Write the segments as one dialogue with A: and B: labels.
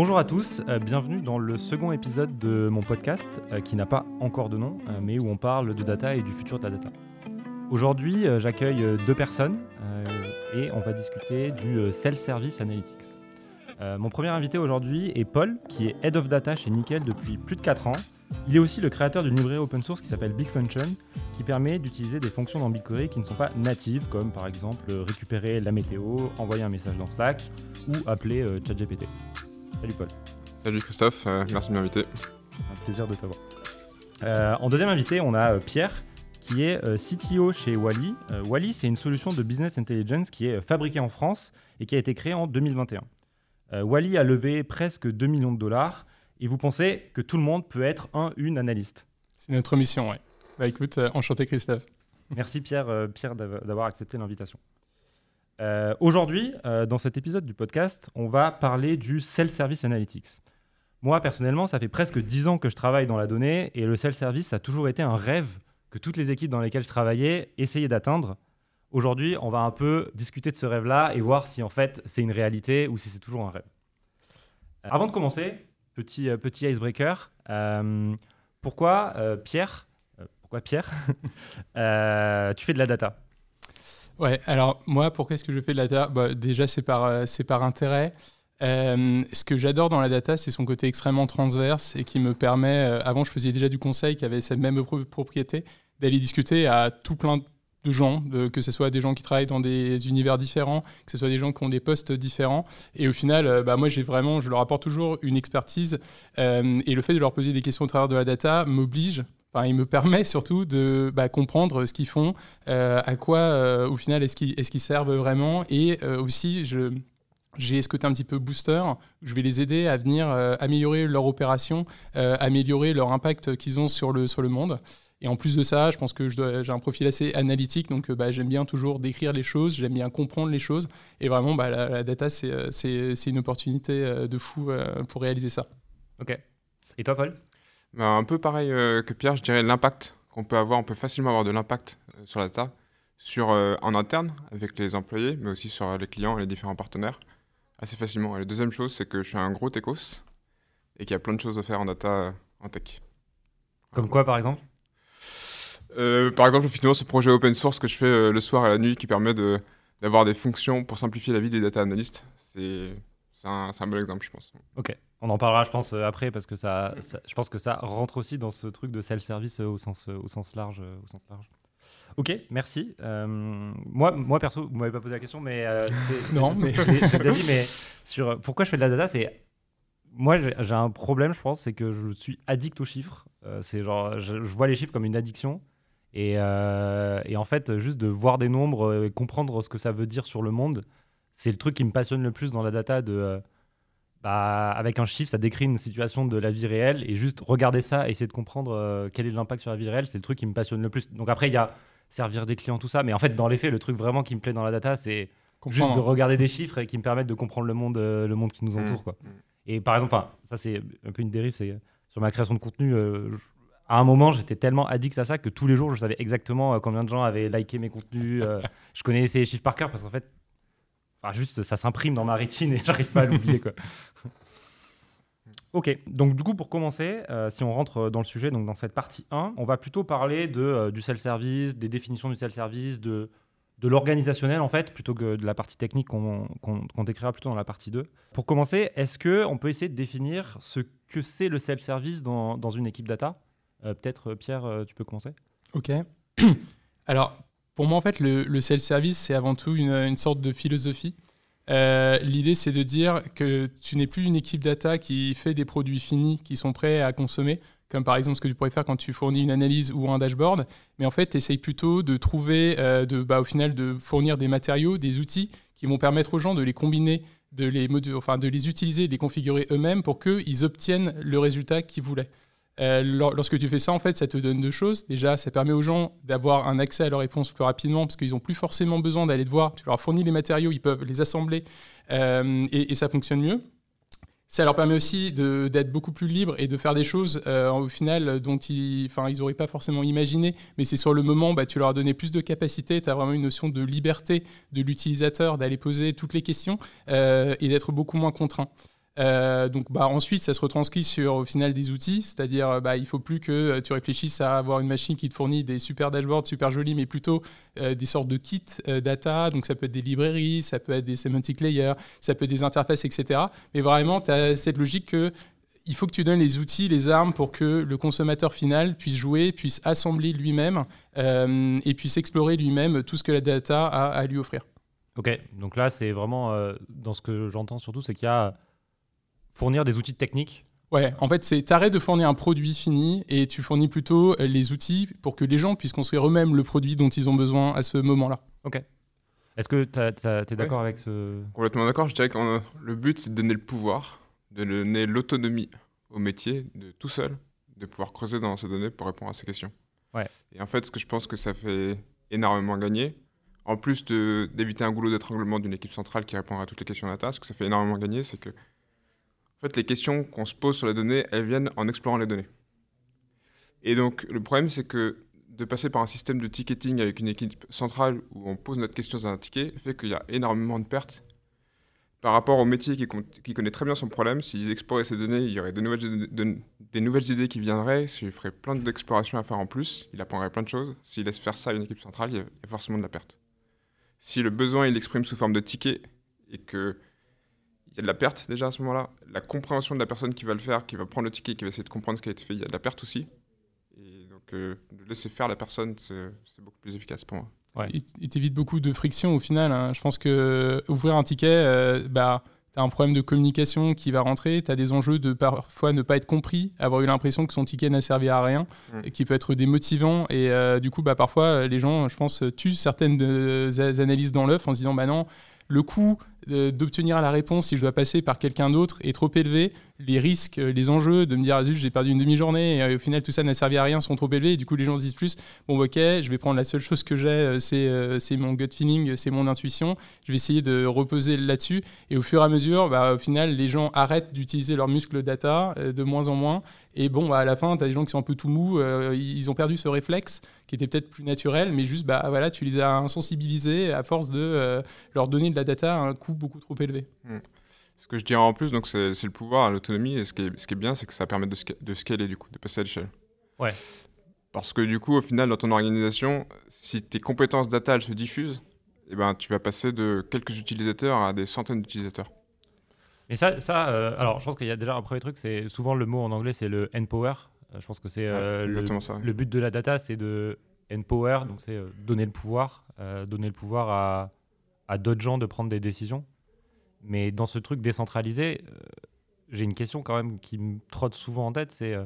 A: Bonjour à tous, euh, bienvenue dans le second épisode de mon podcast euh, qui n'a pas encore de nom, euh, mais où on parle de data et du futur de la data. Aujourd'hui, j'accueille deux personnes et on va discuter du Self-Service Analytics. mon premier invité aujourd'hui est Paul, qui est Head of Data chez Nickel depuis plus de 4 ans. Il est aussi le créateur d'une librairie open source qui s'appelle Big Function, qui permet d'utiliser des fonctions dans BigQuery qui ne sont pas natives, comme par exemple récupérer la météo, envoyer un message dans Slack ou appeler ChatGPT. Salut Paul.
B: Salut Christophe, euh, merci de m'inviter.
A: Un plaisir de t'avoir. Euh, en deuxième invité, on a euh, Pierre, qui est CTO chez Wally. Wally, c'est une solution de business intelligence qui est fabriquée en France et qui a été créée en 2021. Wally a levé presque 2 millions de dollars et vous pensez que tout le monde peut être un, une analyste?
C: C'est notre mission, oui. Bah écoute, enchanté Christophe.
A: Merci Pierre, Pierre d'avoir accepté l'invitation. Euh, aujourd'hui, euh, dans cet épisode du podcast, on va parler du self-service analytics. Moi, personnellement, ça fait presque 10 ans que je travaille dans la donnée et le self-service a toujours été un rêve que toutes les équipes dans lesquelles je travaillais essayaient d'atteindre. Aujourd'hui, on va un peu discuter de ce rêve-là et voir si en fait c'est une réalité ou si c'est toujours un rêve. Euh, avant de commencer, petit, petit icebreaker, pourquoi Pierre, pourquoi Pierre, tu fais de la data?
C: Ouais, alors moi, pourquoi est-ce que je fais de la data? Bah, Déjà, c'est par, euh, par intérêt. Euh, ce que j'adore dans la data, c'est son côté extrêmement transverse et qui me permet, euh, avant je faisais déjà du conseil qui avait cette même propriété, d'aller discuter à tout plein de gens, que ce soit des gens qui travaillent dans des univers différents, que ce soit des gens qui ont des postes différents. Et au final, bah, moi, j'ai vraiment, je leur apporte toujours une expertise. et le fait de leur poser des questions au travers de la data m'oblige il me permet surtout de bah, comprendre ce qu'ils font, euh, à quoi euh, au final est-ce qu'ils servent vraiment, et euh, aussi j'ai ce côté un petit peu booster, je vais les aider à venir améliorer leur opération, améliorer leur impact qu'ils ont sur le, sur le monde. Et en plus de ça, je pense que j'ai un profil assez analytique, donc bah, j'aime bien toujours décrire les choses, j'aime bien comprendre les choses, et vraiment bah, la, data, c'est une opportunité de fou pour réaliser ça.
A: Ok. Et toi, Paul?
B: Bah, un peu pareil euh, que Pierre, je dirais l'impact qu'on peut avoir. On peut facilement avoir de l'impact euh, sur la data, sur, euh, en interne avec les employés, mais aussi sur les clients et les différents partenaires, assez facilement. Et la deuxième chose, c'est que je suis un gros techos et qu'il y a plein de choses à faire en data en tech.
A: Comme quoi, par exemple?
B: Par exemple, finalement, ce projet open source que je fais le soir et la nuit qui permet d'avoir des fonctions pour simplifier la vie des data analystes, c'est un, un, bon exemple, je pense.
A: Ok. On en parlera, je pense, euh, après, parce que ça, je pense que ça rentre aussi dans ce truc de self-service euh, au, sens, euh, au, sens large, au sens large. Ok, merci. moi, moi, perso, vous m'avez pas posé la question, mais
C: non, mais
A: j'ai dit, mais sur pourquoi je fais de la data, c'est moi, j'ai un problème, je pense, c'est que je suis addict aux chiffres. c'est genre, je, vois les chiffres comme une addiction. Et, et, en fait, juste de voir des nombres et comprendre ce que ça veut dire sur le monde, c'est le truc qui me passionne le plus dans la data de bah, avec un chiffre, ça décrit une situation de la vie réelle et juste regarder ça et essayer de comprendre euh, quel est l'impact sur la vie réelle, c'est le truc qui me passionne le plus. Donc après, il y a servir des clients, tout ça, mais en fait, dans les faits, le truc vraiment qui me plaît dans la data, c'est juste de regarder des chiffres et qui me permettent de comprendre le monde, euh, le monde qui nous entoure. Mmh. Quoi. Et par exemple, ça c'est un peu une dérive, c'est sur ma création de contenu. Euh, à un moment, j'étais tellement addict à ça que tous les jours, je savais exactement combien de gens avaient liké mes contenus. je connaissais les chiffres par cœur parce qu'en fait, Enfin, juste, ça s'imprime dans ma rétine et j'arrive pas à l'oublier. Ok, donc du coup, pour commencer, euh, si on rentre dans le sujet, donc dans cette partie 1, on va plutôt parler de, euh, du self-service, des définitions du self-service, de, de l'organisationnel en fait, plutôt que de la partie technique qu'on décrira plutôt dans la partie 2. Pour commencer, est-ce qu'on peut essayer de définir ce que c'est le self-service dans, dans, une équipe data? Euh, Peut-être, Pierre, tu peux commencer?
C: Ok. Alors, pour moi, en fait, le, self-service, c'est avant tout une, sorte de philosophie. Euh, l'idée, c'est de dire que tu n'es plus une équipe data qui fait des produits finis qui sont prêts à consommer, comme par exemple ce que tu pourrais faire quand tu fournis une analyse ou un dashboard. Mais en fait, tu essayes plutôt de trouver, euh, de, bah, au final, de fournir des matériaux, des outils qui vont permettre aux gens de les combiner, de les, enfin, de les utiliser, de les configurer eux-mêmes pour qu'ils obtiennent le résultat qu'ils voulaient. Euh, lorsque tu fais ça, en fait, ça te donne deux choses. Déjà, ça permet aux gens d'avoir un accès à leurs réponses plus rapidement parce qu'ils n'ont plus forcément besoin d'aller te voir. Tu leur fournis les matériaux, ils peuvent les assembler euh, et, ça fonctionne mieux. Ça leur permet aussi d'être beaucoup plus libres et de faire des choses euh, au final dont ils n'auraient pas forcément imaginé. Mais c'est sur le moment, bah, tu leur as donné plus de capacité, tu as vraiment une notion de liberté de l'utilisateur, d'aller poser toutes les questions et d'être beaucoup moins contraint. Euh, donc bah, ensuite, ça se retranscrit sur au final des outils, c'est-à-dire bah, il faut plus que tu réfléchisses à avoir une machine qui te fournit des super dashboards super jolis, mais plutôt des sortes de kits data. Donc ça peut être des librairies, ça peut être des semantic layers, ça peut être des interfaces, etc. Mais vraiment, tu as cette logique que il faut que tu donnes les outils, les armes pour que le consommateur final puisse jouer, puisse assembler lui-même euh, et puisse explorer lui-même tout ce que la data a à lui offrir.
A: Ok, donc là, c'est vraiment, euh, dans ce que j'entends surtout, c'est qu'il y a fournir des outils techniques.
C: Ouais, en fait, c'est t'arrêtes de fournir un produit fini et tu fournis plutôt euh, les outils pour que les gens puissent construire eux-mêmes le produit dont ils ont besoin à ce moment-là.
A: Ok. Est-ce que tu es d'accord avec ce...
B: Complètement d'accord, je dirais que le but, c'est de donner le pouvoir de donner l'autonomie au métier de tout seul, de pouvoir creuser dans ces données pour répondre à ces questions.
A: Ouais.
B: Et en fait, ce que je pense que ça fait énormément gagner, en plus d'éviter un goulot d'étranglement d'une équipe centrale qui répondra à toutes les questions data, ce que ça fait énormément gagner, c'est que en fait, les questions qu'on se pose sur les données, elles viennent en explorant les données. Et donc, le problème, c'est que de passer par un système de ticketing avec une équipe centrale où on pose notre question dans un ticket fait qu'il y a énormément de pertes par rapport au métier qui, connaît très bien son problème, s'ils exploraient ces données, il y aurait des nouvelles idées qui viendraient, s'il ferait plein d'explorations à faire en plus, il apprendrait plein de choses. S'il laisse faire ça à une équipe centrale, il y a forcément de la perte. Si le besoin, il l'exprime sous forme de ticket et que il y a de la perte déjà à ce moment-là, la compréhension de la personne qui va le faire, qui va prendre le ticket, qui va essayer de comprendre ce qui a été fait, il y a de la perte aussi. Et donc, euh, de laisser faire la personne, c'est beaucoup plus efficace pour moi.
C: Il, t'évite beaucoup de friction au final. Hein. Je pense que euh, ouvrir un ticket, euh, bah, tu as un problème de communication qui va rentrer, tu as des enjeux de parfois ne pas être compris, avoir eu l'impression que son ticket n'a servi à rien, mm. et qui peut être démotivant. Et euh, du coup, bah, parfois, les gens, je pense, tuent certaines analyses dans l'œuf en se disant bah non, le coût d'obtenir la réponse si je dois passer par quelqu'un d'autre est trop élevé. Les risques, les enjeux de me dire, ah, j'ai perdu une demi-journée et euh, au final tout ça n'a servi à rien sont trop élevés. Et du coup, les gens se disent plus, bon, ok, je vais prendre la seule chose que j'ai, euh, euh, c'est mon gut feeling, c'est mon intuition. Je vais essayer de reposer là-dessus. Et au fur et à mesure, bah, au final, les gens arrêtent d'utiliser leurs muscles data de moins en moins. Et bon, bah, à la fin, tu as des gens qui sont un peu tout mous, ils ont perdu ce réflexe qui était peut-être plus naturel, mais juste, bah, voilà, tu les as insensibilisés à force de leur donner de la data à un coût beaucoup trop élevé. Hmm.
B: Ce que je dirais en plus, donc c'est le pouvoir, l'autonomie, et ce qui est, ce qui est bien, c'est que ça permet de, de scaler, du coup, de passer à l'échelle.
A: Ouais.
B: Parce que du coup, au final, dans ton organisation, si tes compétences data elles se diffusent, eh ben, tu vas passer de quelques utilisateurs à des centaines d'utilisateurs.
A: Mais ça, ça euh, alors je pense qu'il y a déjà un premier truc, c'est souvent le mot en anglais, c'est le empower. Euh, je pense que c'est euh, le, le, but de la data, c'est de empower, donc c'est donner le pouvoir, donner le pouvoir à, à d'autres gens de prendre des décisions. Mais dans ce truc décentralisé, euh, j'ai une question quand même qui me trotte souvent en tête, c'est euh,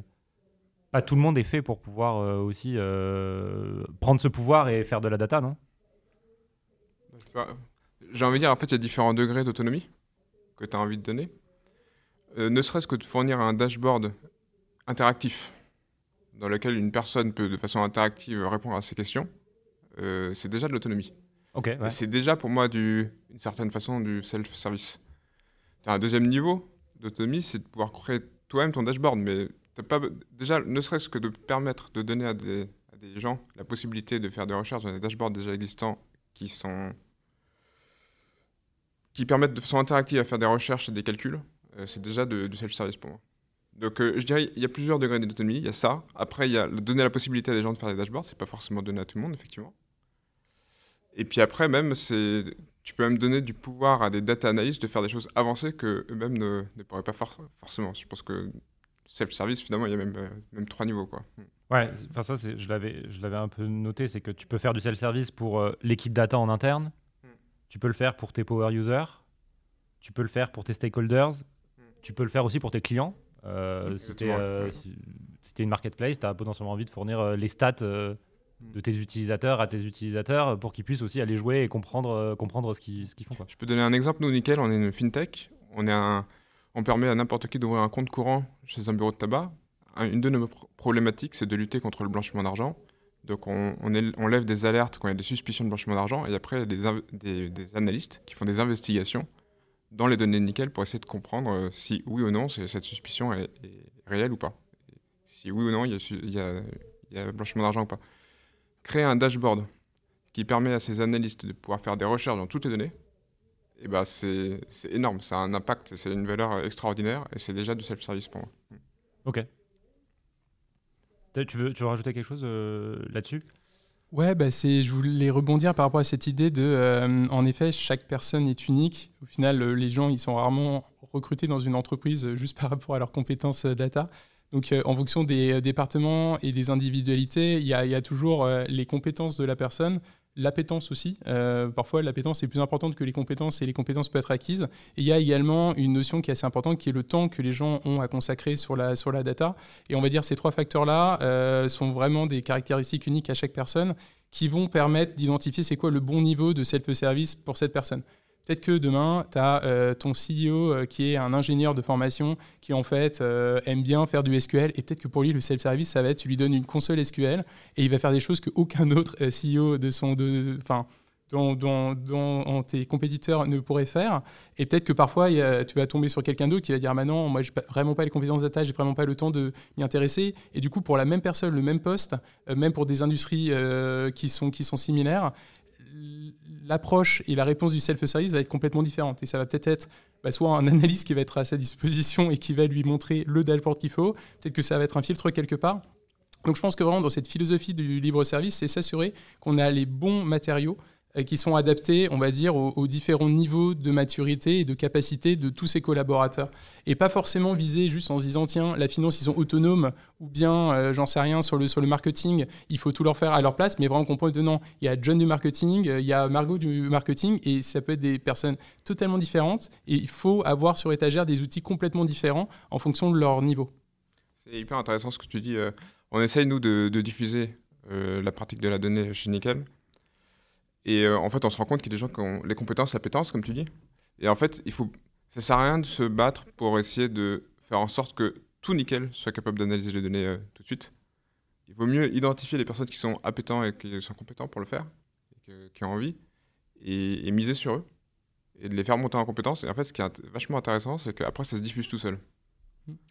A: pas tout le monde est fait pour pouvoir euh, aussi prendre ce pouvoir et faire de la data, non?
B: J'ai envie de dire, en fait, il y a différents degrés d'autonomie que tu as envie de donner. ne serait-ce que de fournir un dashboard interactif dans lequel une personne peut de façon interactive répondre à ces questions, c'est déjà de l'autonomie. C'est déjà pour moi d'une certaine façon du self-service. As un deuxième niveau d'autonomie, c'est de pouvoir créer toi-même ton dashboard, mais pas déjà, ne serait-ce que de permettre de donner à des, gens la possibilité de faire des recherches dans des dashboards déjà existants qui sont qui permettent de façon interactive à faire des recherches et des calculs, euh, c'est déjà du self-service pour moi. Donc euh, je dirais il y a plusieurs degrés d'autonomie, il y a ça. Après il y a donner la possibilité à des gens de faire des dashboards, c'est pas forcément donné à tout le monde effectivement. Et puis après, même, c'est, tu peux même donner du pouvoir à des data analysts de faire des choses avancées que eux-mêmes ne, ne, pourraient pas faire forcément. Je pense que self-service, finalement, il y a même, même trois niveaux. Quoi.
A: Ouais, enfin ça, c'est, je, l'avais, je l'avais un peu noté, c'est que tu peux faire du self-service pour euh, l'équipe data en interne, hmm. tu peux le faire pour tes power users, tu peux le faire pour tes stakeholders, hmm. tu peux le faire aussi pour tes clients. Euh, c'était, euh, c'était une marketplace, tu as potentiellement envie de fournir les stats de tes utilisateurs à tes utilisateurs pour qu'ils puissent aussi aller jouer et comprendre, euh, comprendre ce qu'ils font. Quoi.
B: Je peux donner un exemple. Nous, Nickel, on est une fintech. On, est un, on permet à n'importe qui d'ouvrir un compte courant chez un bureau de tabac. Une de nos problématiques, c'est de lutter contre le blanchiment d'argent. Donc, on, on, lève des alertes quand il y a des suspicions de blanchiment d'argent. Et après, il y a des, des, analystes qui font des investigations dans les données Nickel pour essayer de comprendre euh, si oui ou non cette suspicion est, réelle ou pas. Si oui ou non il y a, blanchiment d'argent ou pas créer un dashboard qui permet à ces analystes de pouvoir faire des recherches dans toutes les données et bah c'est énorme, ça a un impact, c'est une valeur extraordinaire et c'est déjà du self-service pour moi.
A: Ok. Tu veux, tu veux rajouter quelque chose là-dessus?
C: Ouais, bah c'est, je voulais rebondir par rapport à cette idée de, euh, en effet, chaque personne est unique. Au final, euh, les gens, ils sont rarement recrutés dans une entreprise euh, juste par rapport à leurs compétences data. Donc, en fonction des départements et des individualités, il y a, y a toujours les compétences de la personne, L'appétence aussi. Euh, parfois, l'appétence est plus importante que les compétences et les compétences peuvent être acquises. Et il y a également une notion qui est assez importante qui est le temps que les gens ont à consacrer sur la, sur la data. Et on va dire ces trois facteurs-là euh, sont vraiment des caractéristiques uniques à chaque personne qui vont permettre d'identifier c'est quoi le bon niveau de self-service pour cette personne. Peut-être que demain, tu as euh, ton CEO euh, qui est un ingénieur de formation qui en fait euh, aime bien faire du SQL et peut-être que pour lui, le self-service, ça va être tu lui donnes une console SQL et il va faire des choses qu'aucun autre CEO de son... De, dont, dont, tes compétiteurs ne pourraient faire. Et peut-être que parfois, tu vas tomber sur quelqu'un d'autre qui va dire Maintenant, moi, je n'ai vraiment pas les compétences data, j'ai vraiment pas le temps de m'y intéresser. Et du coup, pour la même personne, le même poste, même pour des industries qui, sont, qui sont similaires, l'approche et la réponse du self-service va être complètement différente. Et ça va peut-être être, bah, soit un analyste qui va être à sa disposition et qui va lui montrer le dashboard qu'il faut, peut-être que ça va être un filtre quelque part. Donc je pense que vraiment dans cette philosophie du libre service, c'est s'assurer qu'on a les bons matériaux qui sont adaptés, on va dire, aux, différents niveaux de maturité et de capacité de tous ces collaborateurs. Et pas forcément viser juste en se disant, tiens, la finance, ils sont autonomes, ou bien, euh, j'en sais rien, sur le, sur le marketing, il faut tout leur faire à leur place, mais vraiment comprendre que non, il y a John du marketing, euh, il y a Margot du marketing, et ça peut être des personnes totalement différentes, et il faut avoir sur étagère des outils complètement différents en fonction de leur niveau.
B: C'est hyper intéressant ce que tu dis. On essaye, nous, de, diffuser la pratique de la donnée chez Nickel. Et euh, en fait, on se rend compte qu'il y a des gens qui ont les compétences, l'appétence, comme tu dis. Et en fait, il faut, ça sert à rien de se battre pour essayer de faire en sorte que tout nickel soit capable d'analyser les données euh, tout de suite. Il vaut mieux identifier les personnes qui sont appétents et qui sont compétents pour le faire, qui ont envie, et, miser sur eux, et de les faire monter en compétences. Et en fait, ce qui est vachement intéressant, c'est qu'après, ça se diffuse tout seul.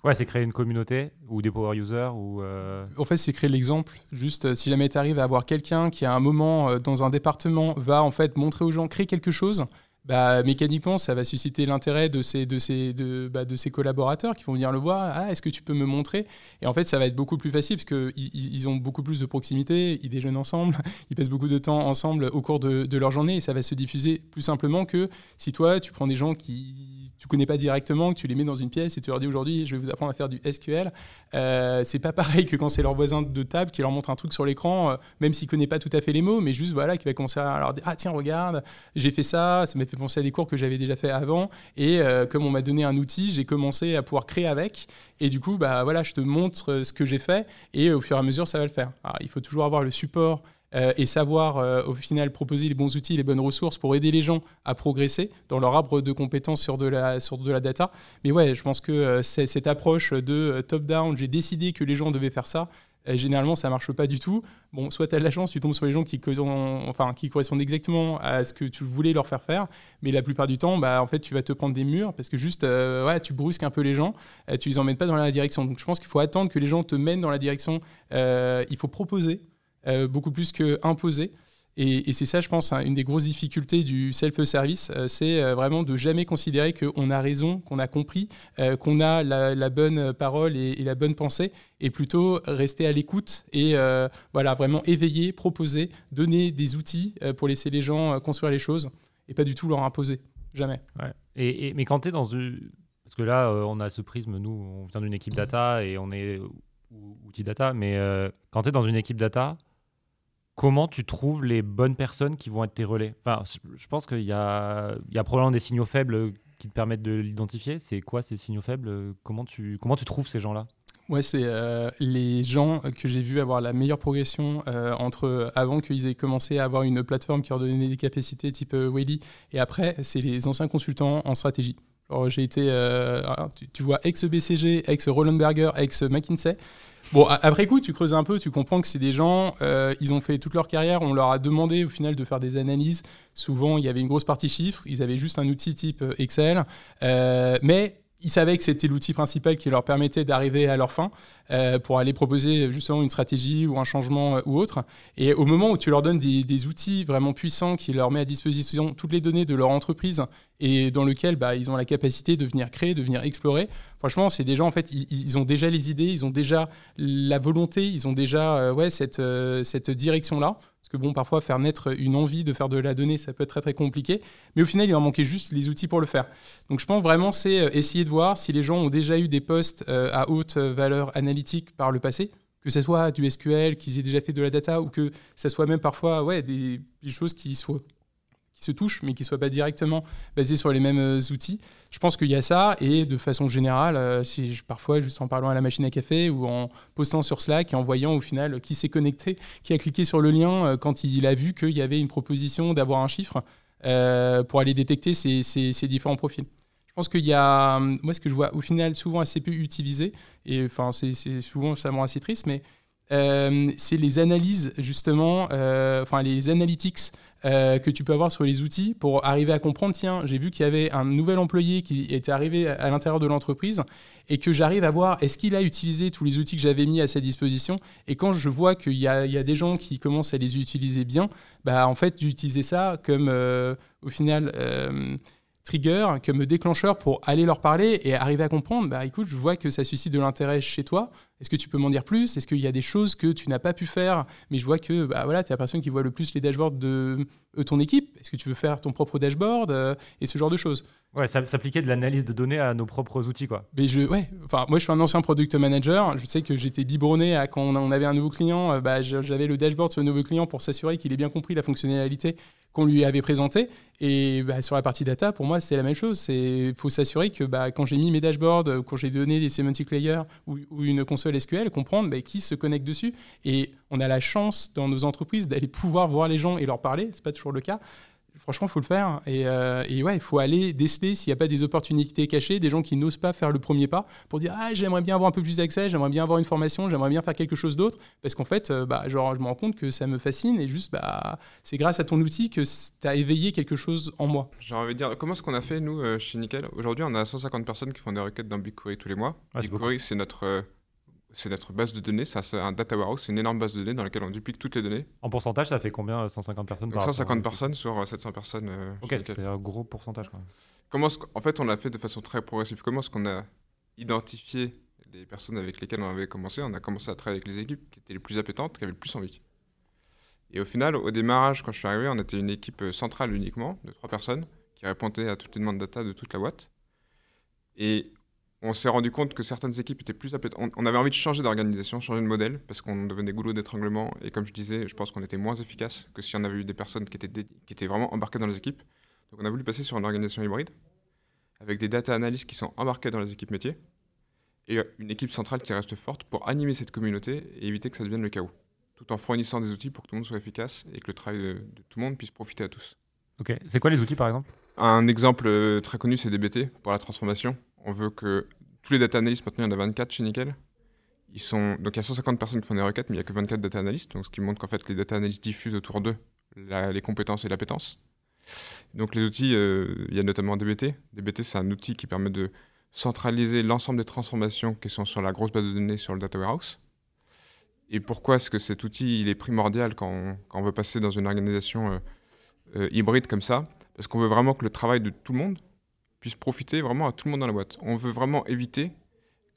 A: Ouais, c'est créer une communauté ou des power users ou. Euh,
C: en fait, c'est créer l'exemple. Juste, euh, si jamais tu arrives à avoir quelqu'un qui, à un moment, euh, dans un département, va en fait montrer aux gens, créer quelque chose, bah, mécaniquement, ça va susciter l'intérêt de ces, de, de, bah, de collaborateurs qui vont venir le voir. Ah, est-ce que tu peux me montrer? Et en fait, ça va être beaucoup plus facile parce qu'ils ils ont beaucoup plus de proximité, ils déjeunent ensemble, ils passent beaucoup de temps ensemble au cours de leur journée et ça va se diffuser plus simplement que si toi, tu prends des gens qui tu connais pas directement, que tu les mets dans une pièce et tu leur dis aujourd'hui, je vais vous apprendre à faire du SQL. Euh, c'est pas pareil que quand c'est leur voisin de table qui leur montre un truc sur l'écran, euh, même s'il connaît pas tout à fait les mots, mais juste voilà, qui va commencer à leur dire ah tiens regarde, j'ai fait ça, ça m'a fait penser à des cours que j'avais déjà fait avant et euh, comme on m'a donné un outil, j'ai commencé à pouvoir créer avec et du coup bah voilà, je te montre ce que j'ai fait et au fur et à mesure ça va le faire. Il faut toujours avoir le support euh, et savoir euh, au final proposer les bons outils, les bonnes ressources pour aider les gens à progresser dans leur arbre de compétences sur de la, sur de la data. Mais ouais, je pense que euh, cette approche de top-down, j'ai décidé que les gens devaient faire ça, généralement ça marche pas du tout. Bon, soit tu as de la chance, tu tombes sur les gens qui, correspondent exactement à ce que tu voulais leur faire faire, mais la plupart du temps, bah, en fait, tu vas te prendre des murs parce que juste, voilà, tu brusques un peu les gens, tu les emmènes pas dans la direction. Donc je pense qu'il faut attendre que les gens te mènent dans la direction. il faut proposer beaucoup plus que imposer. Et, c'est ça, je pense, hein, une des grosses difficultés du self-service, euh, c'est euh, vraiment de jamais considérer qu'on a raison, qu'on a compris, qu'on a la, bonne parole et, la bonne pensée, et plutôt rester à l'écoute et voilà, vraiment éveiller, proposer, donner des outils pour laisser les gens construire les choses, et pas du tout leur imposer, jamais.
A: Et, mais quand tu es dans une... Parce que là, on a ce prisme, nous, on vient d'une équipe data et on est outil data, mais quand tu es dans une équipe data, comment tu trouves les bonnes personnes qui vont être tes relais? Enfin, Je pense qu'il y a, y a probablement des signaux faibles qui te permettent de l'identifier. C'est quoi ces signaux faibles? Comment tu, comment tu trouves ces gens-là?
C: Ouais, c'est euh, les gens que j'ai vus avoir la meilleure progression euh, entre avant qu'ils aient commencé à avoir une plateforme qui leur donnait des capacités type euh, et après, c'est les anciens consultants en stratégie. J'ai été, euh, tu, tu, vois, ex-BCG, ex-Roland Berger, ex-McKinsey. Bon, après coup, tu creuses un peu, tu comprends que c'est des gens, euh, ils ont fait toute leur carrière, on leur a demandé au final de faire des analyses. Souvent, il y avait une grosse partie chiffres, ils avaient juste un outil type euh, Excel, euh, mais ils savaient que c'était l'outil principal qui leur permettait d'arriver à leur fin euh, pour aller proposer justement une stratégie ou un changement euh, ou autre. Et au moment où tu leur donnes des, outils vraiment puissants qui leur met à disposition toutes les données de leur entreprise et dans lequel bah, ils ont la capacité de venir créer, de venir explorer, franchement, c'est des en fait, ils, ont déjà les idées, ils ont déjà la volonté, ils ont déjà euh, ouais, cette, cette direction-là que bon, parfois faire naître une envie de faire de la donnée, ça peut être très très compliqué. Mais au final, il en manquait juste les outils pour le faire. Donc je pense vraiment c'est euh, essayer de voir si les gens ont déjà eu des postes euh, à haute valeur analytique par le passé, que ce soit du SQL, qu'ils aient déjà fait de la data, ou que ce soit même parfois ouais, des, des choses qui soient se touchent, mais qui ne soient pas directement basés sur les mêmes euh, outils. Je pense qu'il y a ça, et de façon générale, euh, si parfois juste en parlant à la machine à café ou en postant sur Slack et en voyant au final qui s'est connecté, qui a cliqué sur le lien euh, quand il a vu qu'il y avait une proposition d'avoir un chiffre pour aller détecter ces, différents profils. Je pense qu'il y a, moi ce que je vois au final souvent assez peu utilisé, et enfin c'est souvent ça assez triste, mais c'est les analyses justement, enfin les analytics euh, que tu peux avoir sur les outils pour arriver à comprendre, tiens, j'ai vu qu'il y avait un nouvel employé qui était arrivé à l'intérieur de l'entreprise et que j'arrive à voir est-ce qu'il a utilisé tous les outils que j'avais mis à sa disposition. Et quand je vois qu'il y, a des gens qui commencent à les utiliser bien, bah, en fait, d'utiliser ça comme, euh, au final, euh, trigger, comme déclencheur pour aller leur parler et arriver à comprendre, bah écoute, je vois que ça suscite de l'intérêt chez toi. Est-ce que tu peux m'en dire plus? Est-ce qu'il y a des choses que tu n'as pas pu faire, mais je vois que bah, voilà, tu es la personne qui voit le plus les dashboards de euh, ton équipe. Est-ce que tu veux faire ton propre dashboard euh, et ce genre de choses
A: Ouais, ça s'appliquer de l'analyse de données à nos propres outils, quoi.
C: Mais je, ouais, enfin, moi, je suis un ancien product manager. Je sais que j'étais biberonné à quand on avait un nouveau client, euh, bah, j'avais le dashboard sur le nouveau client pour s'assurer qu'il ait bien compris la fonctionnalité qu'on lui avait présentée. Et bah, sur la partie data, pour moi, c'est la même chose. Il faut s'assurer que bah, quand j'ai mis mes dashboards, quand j'ai donné des semantic layers ou, une console SQL, comprendre bah, qui se connecte dessus. Et on a la chance dans nos entreprises d'aller pouvoir voir les gens et leur parler. C'est pas toujours le cas franchement, il faut le faire. Et, euh, et ouais, il faut aller déceler s'il n'y a pas des opportunités cachées, des gens qui n'osent pas faire le premier pas pour dire Ah, j'aimerais bien avoir un peu plus d'accès, j'aimerais bien avoir une formation, j'aimerais bien faire quelque chose d'autre. Parce qu'en fait, euh, bah, genre, je me rends compte que ça me fascine et juste, bah, c'est grâce à ton outil que tu as éveillé quelque chose en moi.
B: J'ai envie de dire, comment est-ce qu'on a fait, nous, euh, chez Nickel? Aujourd'hui, on a 150 personnes qui font des requêtes dans BigQuery tous les mois. BigQuery, c'est notre c'est notre base de données, c'est un data warehouse, c'est une énorme base de données dans laquelle on duplique toutes les données.
A: En pourcentage, ça fait combien 150 personnes
B: par 150 personnes sur 700 euh, personnes.
A: Euh, ok, c'est un gros pourcentage.
B: Comment en fait, on l'a fait de façon très progressive? Comment est-ce qu'on a identifié les personnes avec lesquelles on avait commencé? On a commencé à travailler avec les équipes qui étaient les plus appétentes, qui avaient le plus envie. Et au final, au démarrage, quand je suis arrivé, on était une équipe euh, centrale uniquement, de trois personnes, qui répondait à toutes les demandes data de toute la boîte. Et on s'est rendu compte que certaines équipes étaient plus on, on avait envie de changer d'organisation, changer de modèle, parce qu'on devenait goulot d'étranglement. Et comme je disais, je pense qu'on était moins efficace que si on avait eu des personnes qui étaient, qui étaient vraiment embarquées dans les équipes. Donc on a voulu passer sur une organisation hybride, avec des data analysts qui sont embarqués dans les équipes métiers, et une équipe centrale qui reste forte pour animer cette communauté et éviter que ça devienne le chaos, tout en fournissant des outils pour que tout le monde soit efficace et que le travail de, de tout le monde puisse profiter à tous.
A: Ok, c'est quoi les outils par exemple?
B: Un exemple euh, très connu, c'est DBT pour la transformation on veut que tous les data analysts, maintenant il y en a 24 chez Nickel, ils sont, donc il y a 150 personnes qui font des requêtes, mais il n'y a que 24 data analysts, donc ce qui montre qu'en fait les data analysts diffusent autour d'eux les compétences et l'appétence. Donc les outils, euh, il y a notamment DBT. DBT, c'est un outil qui permet de centraliser l'ensemble des transformations qui sont sur la grosse base de données sur le data warehouse. Et pourquoi est-ce que cet outil il est primordial quand on, veut passer dans une organisation euh, euh, hybride comme ça? Parce qu'on veut vraiment que le travail de tout le monde, puisse profiter vraiment à tout le monde dans la boîte. On veut vraiment éviter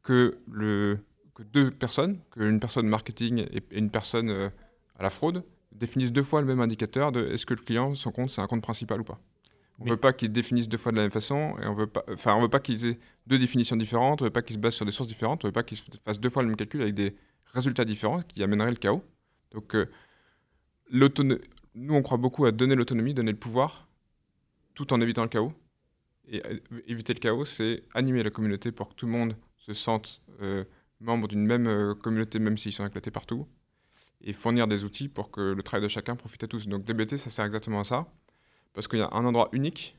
B: que, le, que deux personnes, qu'une personne marketing et une personne euh, à la fraude, définissent deux fois le même indicateur de est-ce que le client, son compte, c'est un compte principal ou pas. On ne veut pas qu'ils définissent deux fois de la même façon, et on veut pas, enfin, on veut pas qu'ils aient deux définitions différentes, on veut pas qu'ils se basent sur des sources différentes, on veut pas qu'ils fassent deux fois le même calcul avec des résultats différents qui amèneraient le chaos. Donc, euh, nous, on croit beaucoup à donner l'autonomie, donner le pouvoir, tout en évitant le chaos. Et euh, éviter le chaos, c'est animer la communauté pour que tout le monde se sente euh, membre d'une même euh, communauté, même s'ils sont éclatés partout, et fournir des outils pour que le travail de chacun profite à tous. Donc DBT, ça sert exactement à ça, parce qu'il y a un endroit unique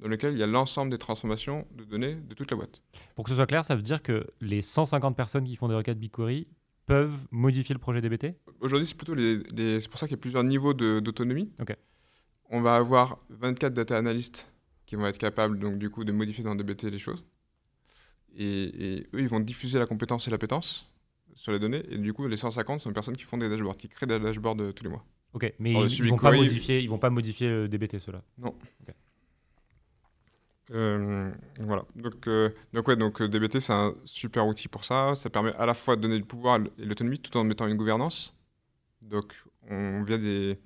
B: dans lequel il y a l'ensemble des transformations de données de toute la boîte.
A: Pour que ce soit clair, ça veut dire que les 150 personnes qui font des requêtes BigQuery peuvent modifier le projet DBT
B: Aujourd'hui, c'est plutôt les, c'est pour ça qu'il y a plusieurs niveaux d'autonomie. On va avoir 24 data analysts qui vont être capables donc du coup de modifier dans DBT les choses. Et, eux, ils vont diffuser la compétence et l'appétence sur les données. Et du coup, les 150 sont les personnes qui font des dashboards, qui créent des dashboards euh, tous les mois.
A: Ok, mais ils, ne vont pas modifier, ils vont pas modifier le DBT, cela.
B: Non. Euh, voilà. Donc, euh, donc, ouais, donc DBT, c'est un super outil pour ça. Ça permet à la fois de donner du pouvoir et l'autonomie tout en mettant une gouvernance. Donc, on vient des.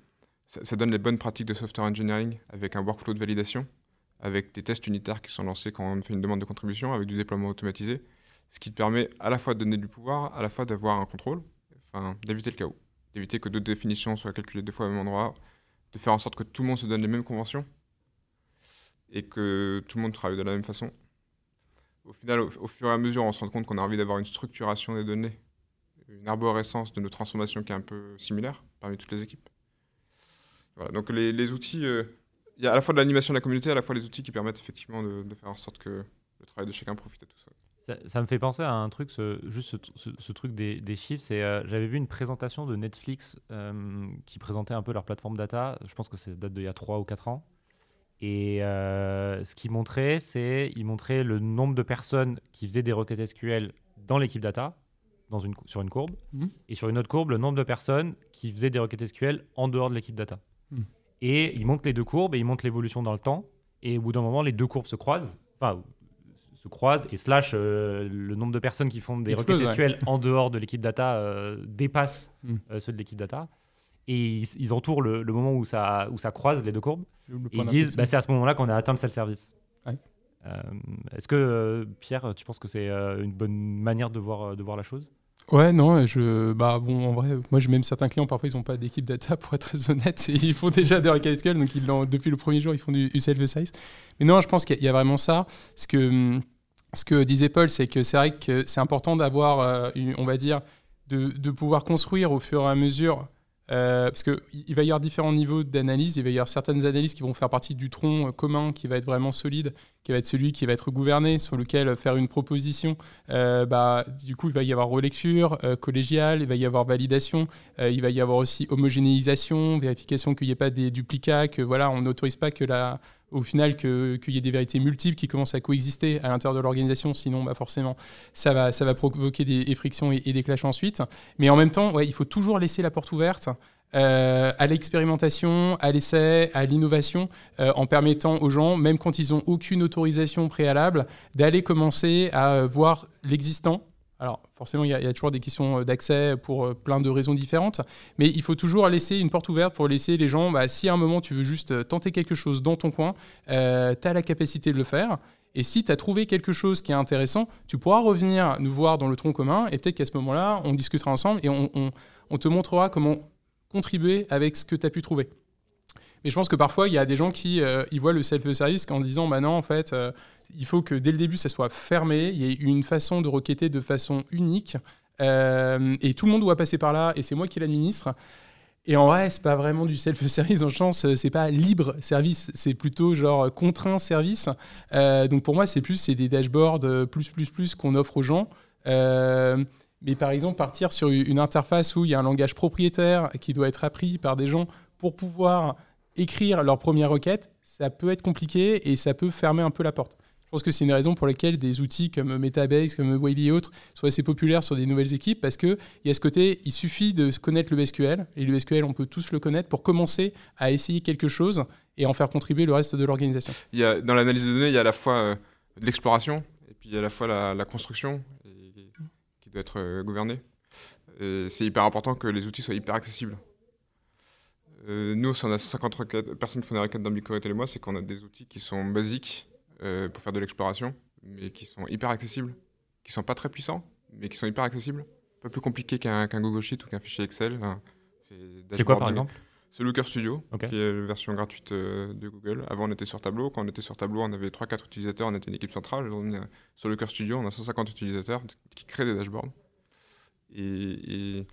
B: ça, donne les bonnes pratiques de software engineering avec un workflow de validation avec des tests unitaires qui sont lancés quand on fait une demande de contribution, avec du déploiement automatisé, ce qui permet à la fois de donner du pouvoir, à la fois d'avoir un contrôle, enfin, d'éviter le chaos, d'éviter que d'autres définitions soient calculées deux fois au même endroit, de faire en sorte que tout le monde se donne les mêmes conventions et que tout le monde travaille de la même façon. Au final, au, fur et à mesure, on se rend compte qu'on a envie d'avoir une structuration des données, une arborescence de nos transformations qui est un peu similaire parmi toutes les équipes. Voilà, donc les, outils, euh, il y a à la fois de l'animation de la communauté, à la fois les outils qui permettent effectivement de, faire en sorte que le travail de chacun profite à tout
A: ça. Ça, me fait penser à un truc, ce, juste ce, truc des, chiffres. C'est, euh, j'avais vu une présentation de Netflix euh, qui présentait un peu leur plateforme data. Je pense que c'est date d'il y a 3 ou 4 ans. Et euh, ce qu'ils montraient, c'est ils montraient le nombre de personnes qui faisaient des requêtes SQL dans l'équipe data, dans une, sur une courbe, mmh. et sur une autre courbe, le nombre de personnes qui faisaient des requêtes SQL en dehors de l'équipe data. Mmh. Et il monte les deux courbes et il monte l'évolution dans le temps. Et au bout d'un moment, les deux courbes se croisent. Enfin, se croisent et slash euh, le nombre de personnes qui font des requêtes SQL en dehors de l'équipe data euh, dépasse mm. euh, ceux de l'équipe data. Et ils, entourent le, moment où ça, où ça croise les deux courbes. Et ils disent bah, c'est à ce moment-là qu'on a atteint le self-service. Est-ce que, Pierre, tu penses que c'est une bonne manière de voir, de voir la chose?
C: Ouais, non, je, bah bon, en vrai, moi j'ai même certains clients, parfois ils n'ont pas d'équipe data pour être très honnête, et ils font déjà requêtes SQL, donc ils depuis le premier jour ils font du, self-size. Mais non, je pense qu'il y, a vraiment ça. Ce que, ce que disait Paul, c'est que c'est vrai que c'est important d'avoir, euh, on va dire, de, de, pouvoir construire au fur et à mesure euh, parce qu'il va y avoir différents niveaux d'analyse. Il va y avoir certaines analyses qui vont faire partie du tronc euh, commun qui va être vraiment solide, qui va être celui qui va être gouverné, sur lequel faire une proposition. Euh, bah, du coup, il va y avoir relecture collégiale, il va y avoir validation, il va y avoir aussi homogénéisation, vérification qu'il n'y ait pas des duplicats, que voilà, on n'autorise pas que la, au final qu'il y ait des vérités multiples qui commencent à coexister à l'intérieur de l'organisation, sinon bah forcément ça va, ça va provoquer des, frictions et, des clashs ensuite. Mais en même temps, ouais, il faut toujours laisser la porte ouverte euh, à l'expérimentation, à l'essai, à l'innovation, euh, en permettant aux gens, même quand ils n'ont aucune autorisation préalable, d'aller commencer à voir l'existant alors forcément, il y, a toujours des questions euh, d'accès pour euh, plein de raisons différentes, mais il faut toujours laisser une porte ouverte pour laisser les gens, bah, si à un moment tu veux juste euh, tenter quelque chose dans ton coin, tu as la capacité de le faire. Et si tu as trouvé quelque chose qui est intéressant, tu pourras revenir nous voir dans le tronc commun et peut-être qu'à ce moment-là, on discutera ensemble et on, te montrera comment contribuer avec ce que tu as pu trouver. Mais je pense que parfois, il y a des gens qui voient le self-service en disant bah non, en fait, il faut que dès le début, ça soit fermé. Il y ait une façon de requêter de façon unique. Euh, et tout le monde doit passer par là, et c'est moi qui l'administre. Et en vrai, c'est pas vraiment du self-service en chance, c'est pas libre service, c'est plutôt genre contraint service. Euh, donc pour moi, c'est plus c'est des dashboards plus plus plus qu'on offre aux gens. Euh, mais par exemple, partir sur une interface où il y a un langage propriétaire qui doit être appris par des gens pour pouvoir écrire leur première requête, ça peut être compliqué et ça peut fermer un peu la porte. Je pense que c'est une raison pour laquelle des outils comme Metabase, comme Wavy et autres sont assez populaires sur des nouvelles équipes parce qu'il y a ce côté, il suffit de connaître le SQL, et le SQL, on peut tous le connaître pour commencer à essayer quelque chose et en faire contribuer le reste de l'organisation.
B: Dans l'analyse de données, il y a à la fois euh, l'exploration et puis il y a à la fois la, construction qui doit être euh, gouvernée. C'est hyper important que les outils soient hyper accessibles. Euh, nous, si on a 50 personnes qui font des requêtes dans tous les mois, c'est qu'on a des outils qui sont basiques euh, pour faire de l'exploration, mais qui sont hyper accessibles, qui sont pas très puissants, mais qui sont hyper accessibles. Pas plus compliqué qu'un Google Sheet ou qu'un fichier Excel.
A: c'est quoi par exemple
B: C'est Looker Studio, qui est la version gratuite euh, de Google. Avant, on était sur Tableau. Quand on était sur Tableau, on avait 3-4 utilisateurs, on était une équipe centrale. sur Looker Studio, on a 150 utilisateurs qui créent des dashboards. Et,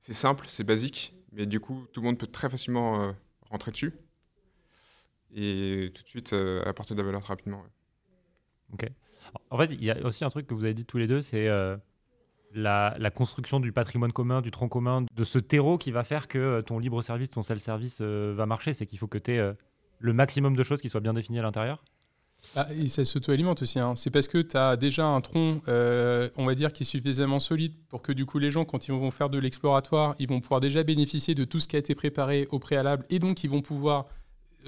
B: c'est simple, c'est basique, mais du coup, tout le monde peut très facilement euh, rentrer dessus et tout de suite apporter de la valeur très rapidement.
A: Ok. En fait, il y a aussi un truc que vous avez dit tous les deux, c'est euh, la, construction du patrimoine commun, du tronc commun, de ce terreau qui va faire que euh, ton libre service, ton self-service euh, va marcher. C'est qu'il faut que tu aies le maximum de choses qui soient bien définies à l'intérieur.
C: Ah, et ça s'auto-alimente aussi. Hein. C'est parce que tu as déjà un tronc, euh, on va dire, qui est suffisamment solide pour que du coup les gens, quand ils vont faire de l'exploratoire, ils vont pouvoir déjà bénéficier de tout ce qui a été préparé au préalable et donc ils vont pouvoir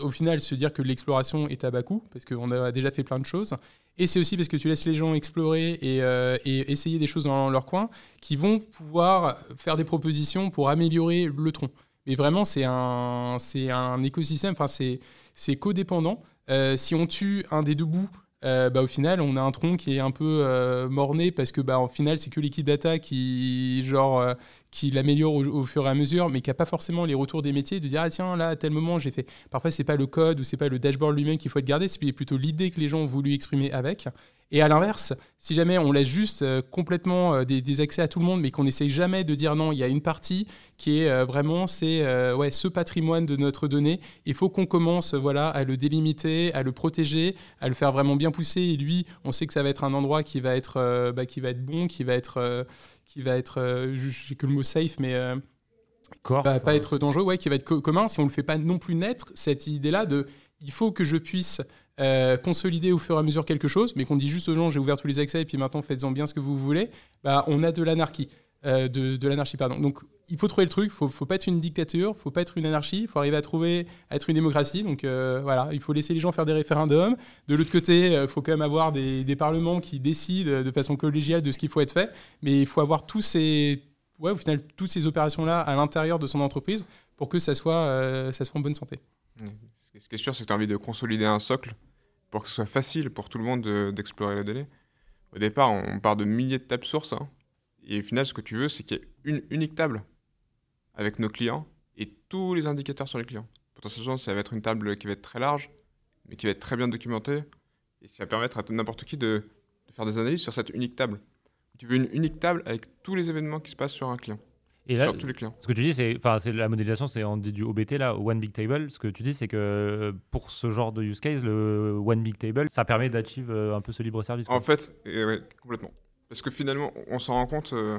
C: au final se dire que l'exploration est à bas coût parce qu'on a déjà fait plein de choses. Et c'est aussi parce que tu laisses les gens explorer et, euh, essayer des choses dans leur coin qui vont pouvoir faire des propositions pour améliorer le tronc. Mais vraiment, c'est un, un écosystème, enfin, c'est, c'est codépendant. Euh, si on tue un des deux bouts, euh, bah, au final, on a un tronc qui est un peu euh, morné parce que, bah, en final, c'est que l'équipe data qui, genre, qui l'améliore au, fur et à mesure, mais qui n'a pas forcément les retours des métiers de dire ah tiens là à tel moment j'ai fait. Parfois c'est pas le code ou c'est pas le dashboard lui-même qu'il faut être gardé, c'est plutôt l'idée que les gens ont voulu exprimer avec. Et à l'inverse, si jamais on laisse juste euh, complètement euh, des, accès à tout le monde, mais qu'on n'essaye jamais de dire non, il y a une partie qui est euh, vraiment c'est ouais, ce patrimoine de notre donnée, il faut qu'on commence voilà, à le délimiter, à le protéger, à le faire vraiment bien pousser. Et lui, on sait que ça va être un endroit qui va être, bah, qui va être bon, qui va être, qui va être j'ai que le mot safe, mais... Corps, bah, pas être dangereux, ouais, qui va être commun. Si on ne le fait pas non plus naître, cette idée-là de il faut que je puisse euh, consolider au fur et à mesure quelque chose, mais qu'on dit juste aux gens j'ai ouvert tous les accès et puis maintenant faites-en bien ce que vous voulez, bah, on a de l'anarchie. Euh, de, l'anarchie, pardon. Donc il faut trouver le truc, il faut, faut pas être une dictature, il faut pas être une anarchie, il faut arriver à trouver, à être une démocratie. Donc euh, voilà, il faut laisser les gens faire des référendums. De l'autre côté, il faut quand même avoir des, parlements qui décident de façon collégiale de ce qu'il faut être fait, mais il faut avoir tous ces, ouais, au final, toutes ces opérations-là à l'intérieur de son entreprise pour que ça soit, ça soit en bonne santé.
B: Ce qui est sûr, c'est que tu as envie de consolider un socle pour que ce soit facile pour tout le monde d'explorer la donnée. Au départ, on part de milliers de tables sources. Hein, et au final, ce que tu veux, c'est qu'il y ait une unique table avec nos clients et tous les indicateurs sur les clients. Potentiellement, ça va être une table qui va être très large, mais qui va être très bien documentée. Et ça va permettre à n'importe qui de, faire des analyses sur cette unique table. Tu veux une unique table avec tous les événements qui se passent sur un client. Et là, sur tous les clients.
A: Ce que tu dis, c'est, enfin, c'est la modélisation, c'est on dit du OBT là, One Big Table. Ce que tu dis, c'est que pour ce genre de use case, le One Big Table, ça permet d'achieve euh, un peu ce libre service.
B: En fait, ouais, complètement. Parce que finalement, on s'en rend compte. Euh,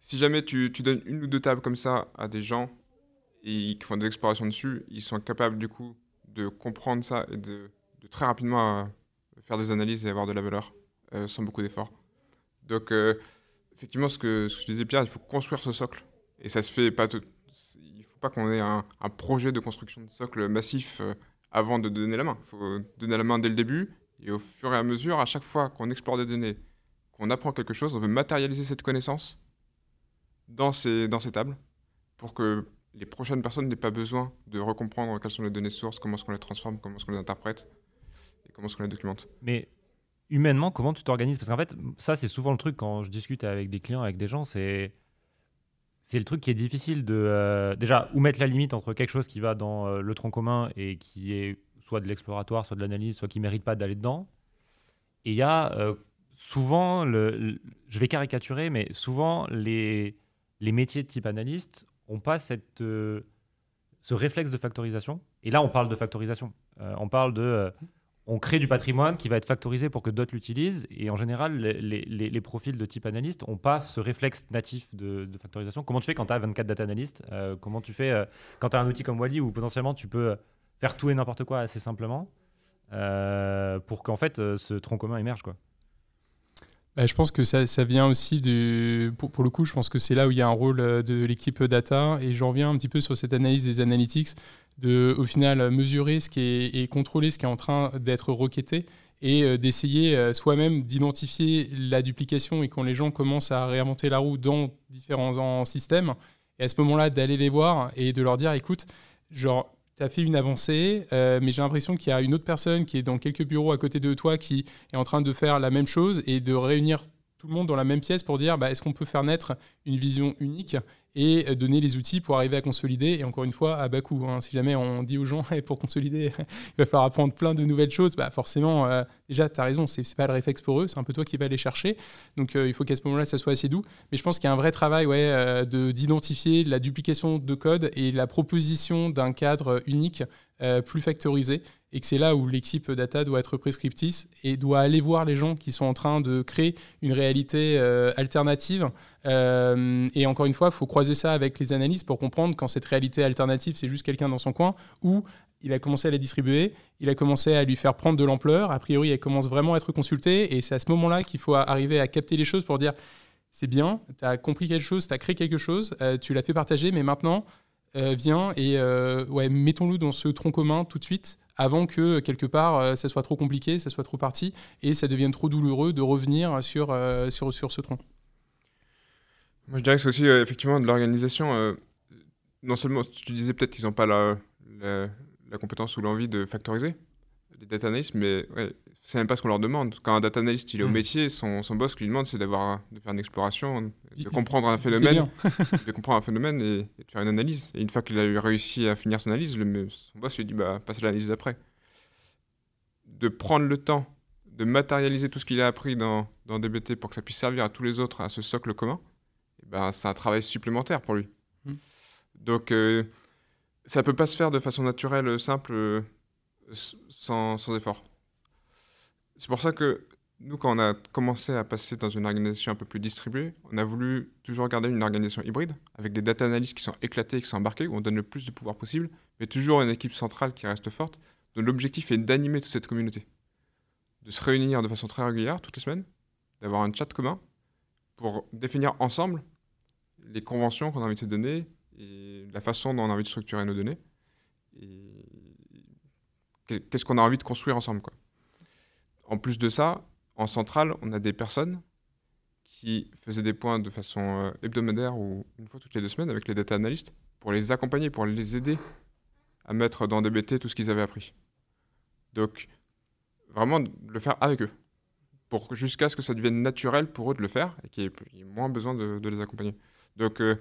B: si jamais tu, tu, donnes une ou deux tables comme ça à des gens et qui font des explorations dessus, ils sont capables du coup de comprendre ça et de, de très rapidement euh, faire des analyses et avoir de la valeur sans beaucoup d'efforts. Donc effectivement, ce que, ce disais, Pierre, il faut construire ce socle. Et ça se fait pas. Il ne faut pas qu'on ait un, projet de construction de socle massif euh, avant de donner la main. Il faut donner la main dès le début. Et au fur et à mesure, à chaque fois qu'on explore des données, qu'on apprend quelque chose, on veut matérialiser cette connaissance dans ces, dans ces tables pour que les prochaines personnes n'aient pas besoin de recomprendre quelles sont les données sources, comment est-ce qu'on les transforme, comment est-ce qu'on les interprète et comment est-ce qu'on les documente.
A: Mais humainement, comment tu t'organises? Parce qu'en fait, ça, c'est souvent le truc quand je discute avec des clients, avec des gens, c'est. C'est le truc qui est difficile de. Euh, déjà, où mettre la limite entre quelque chose qui va dans euh, le tronc commun et qui est soit de l'exploratoire, soit de l'analyse, soit qui ne mérite pas d'aller dedans. Et il y a euh, souvent, le, je vais caricaturer, mais souvent, les, les métiers de type analyste n'ont pas cette, ce réflexe de factorisation. Et là, on parle de factorisation. on parle de on crée du patrimoine qui va être factorisé pour que d'autres l'utilisent. Et en général, les, profils de type analyste n'ont pas ce réflexe natif de, factorisation. Comment tu fais quand tu as 24 data analystes euh, Comment tu fais euh, quand tu as un outil comme Wally où potentiellement tu peux faire tout et n'importe quoi assez simplement euh, pour qu'en fait ce tronc commun émerge quoi
C: bah, je pense que ça, vient aussi du. Pour, le coup, je pense que c'est là où il y a un rôle de l'équipe data. Et j'en reviens un petit peu sur cette analyse des analytics de, au final, mesurer ce qui est, et contrôler ce qui est en train d'être requêté et euh, d'essayer euh, soi-même d'identifier la duplication et quand les gens commencent à réinventer la roue dans différents systèmes, et à ce moment-là d'aller les voir et de leur dire, écoute, genre, tu as fait une avancée, euh, mais j'ai l'impression qu'il y a une autre personne qui est dans quelques bureaux à côté de toi qui est en train de faire la même chose et de réunir tout le monde dans la même pièce pour dire bah, est-ce qu'on peut faire naître une vision unique et euh, donner les outils pour arriver à consolider. Et encore une fois, à bas coût. Hein. Si jamais on dit aux gens, pour consolider, il va falloir apprendre plein de nouvelles choses, bah forcément, euh, déjà, tu as raison, c'est pas le réflexe pour eux, c'est un peu toi qui vas les chercher. Donc euh, il faut qu'à ce moment-là, ça soit assez doux. Mais je pense qu'il y a un vrai travail ouais, d'identifier la duplication de code et la proposition d'un cadre unique plus factorisé et que c'est là où l'équipe data doit être prescriptrice et doit aller voir les gens qui sont en train de créer une réalité euh, alternative. Euh, et encore une fois, il faut croiser ça avec les analystes pour comprendre quand cette réalité alternative, c'est juste quelqu'un dans son coin, ou il a commencé à la distribuer, il a commencé à lui faire prendre de l'ampleur. A priori, elle commence vraiment à être consultée. Et c'est à ce moment-là qu'il faut arriver à capter les choses pour dire c'est bien, tu as compris quelque chose, tu as créé quelque chose, euh, tu l'as fait partager, mais maintenant, euh, viens et euh, mettons-le dans ce tronc commun tout de suite avant que quelque part ça soit trop compliqué, ça soit trop parti et ça devienne trop douloureux de revenir sur, sur, sur ce tronc.
B: Moi, je dirais que c'est aussi effectivement de l'organisation. non seulement, tu disais peut-être qu'ils n'ont pas la, la, compétence ou l'envie de factoriser les data analysts, mais ouais, c'est même pas ce qu'on leur demande. Quand un data analyst il est au hmm. métier, son, son boss lui demande c'est d'avoir de faire une exploration, de comprendre un phénomène, de comprendre un phénomène et, de faire une analyse. Et une fois qu'il a réussi à finir son analyse, le, son boss lui dit bah passe à l'analyse d'après. De prendre le temps de matérialiser tout ce qu'il a appris dans, dans DBT pour que ça puisse servir à tous les autres à ce socle commun, et eh ben, c'est un travail supplémentaire pour lui. Hmm. Donc euh, ça peut pas se faire de façon naturelle, simple, euh, sans, sans effort. C'est pour ça que nous, quand on a commencé à passer dans une organisation un peu plus distribuée, on a voulu toujours garder une organisation hybride, avec des data analysts qui sont éclatés, qui sont embarqués, où on donne le plus de pouvoir possible, mais toujours une équipe centrale qui reste forte, dont l'objectif est d'animer toute cette communauté. De se réunir de façon très régulière, toutes les semaines, d'avoir un chat commun, pour définir ensemble les conventions qu'on a envie de se donner, et la façon dont on a envie de structurer nos données, et qu'est-ce qu'on a envie de construire ensemble. Quoi. En plus de ça, en centrale, on a des personnes qui faisaient des points de façon euh, hebdomadaire ou une fois toutes les deux semaines avec les data analystes pour les accompagner, pour les aider à mettre dans DBT tout ce qu'ils avaient appris. Donc, vraiment, le faire avec eux, pour jusqu'à ce que ça devienne naturel pour eux de le faire et qu'il y ait moins besoin de, les accompagner. Donc, euh,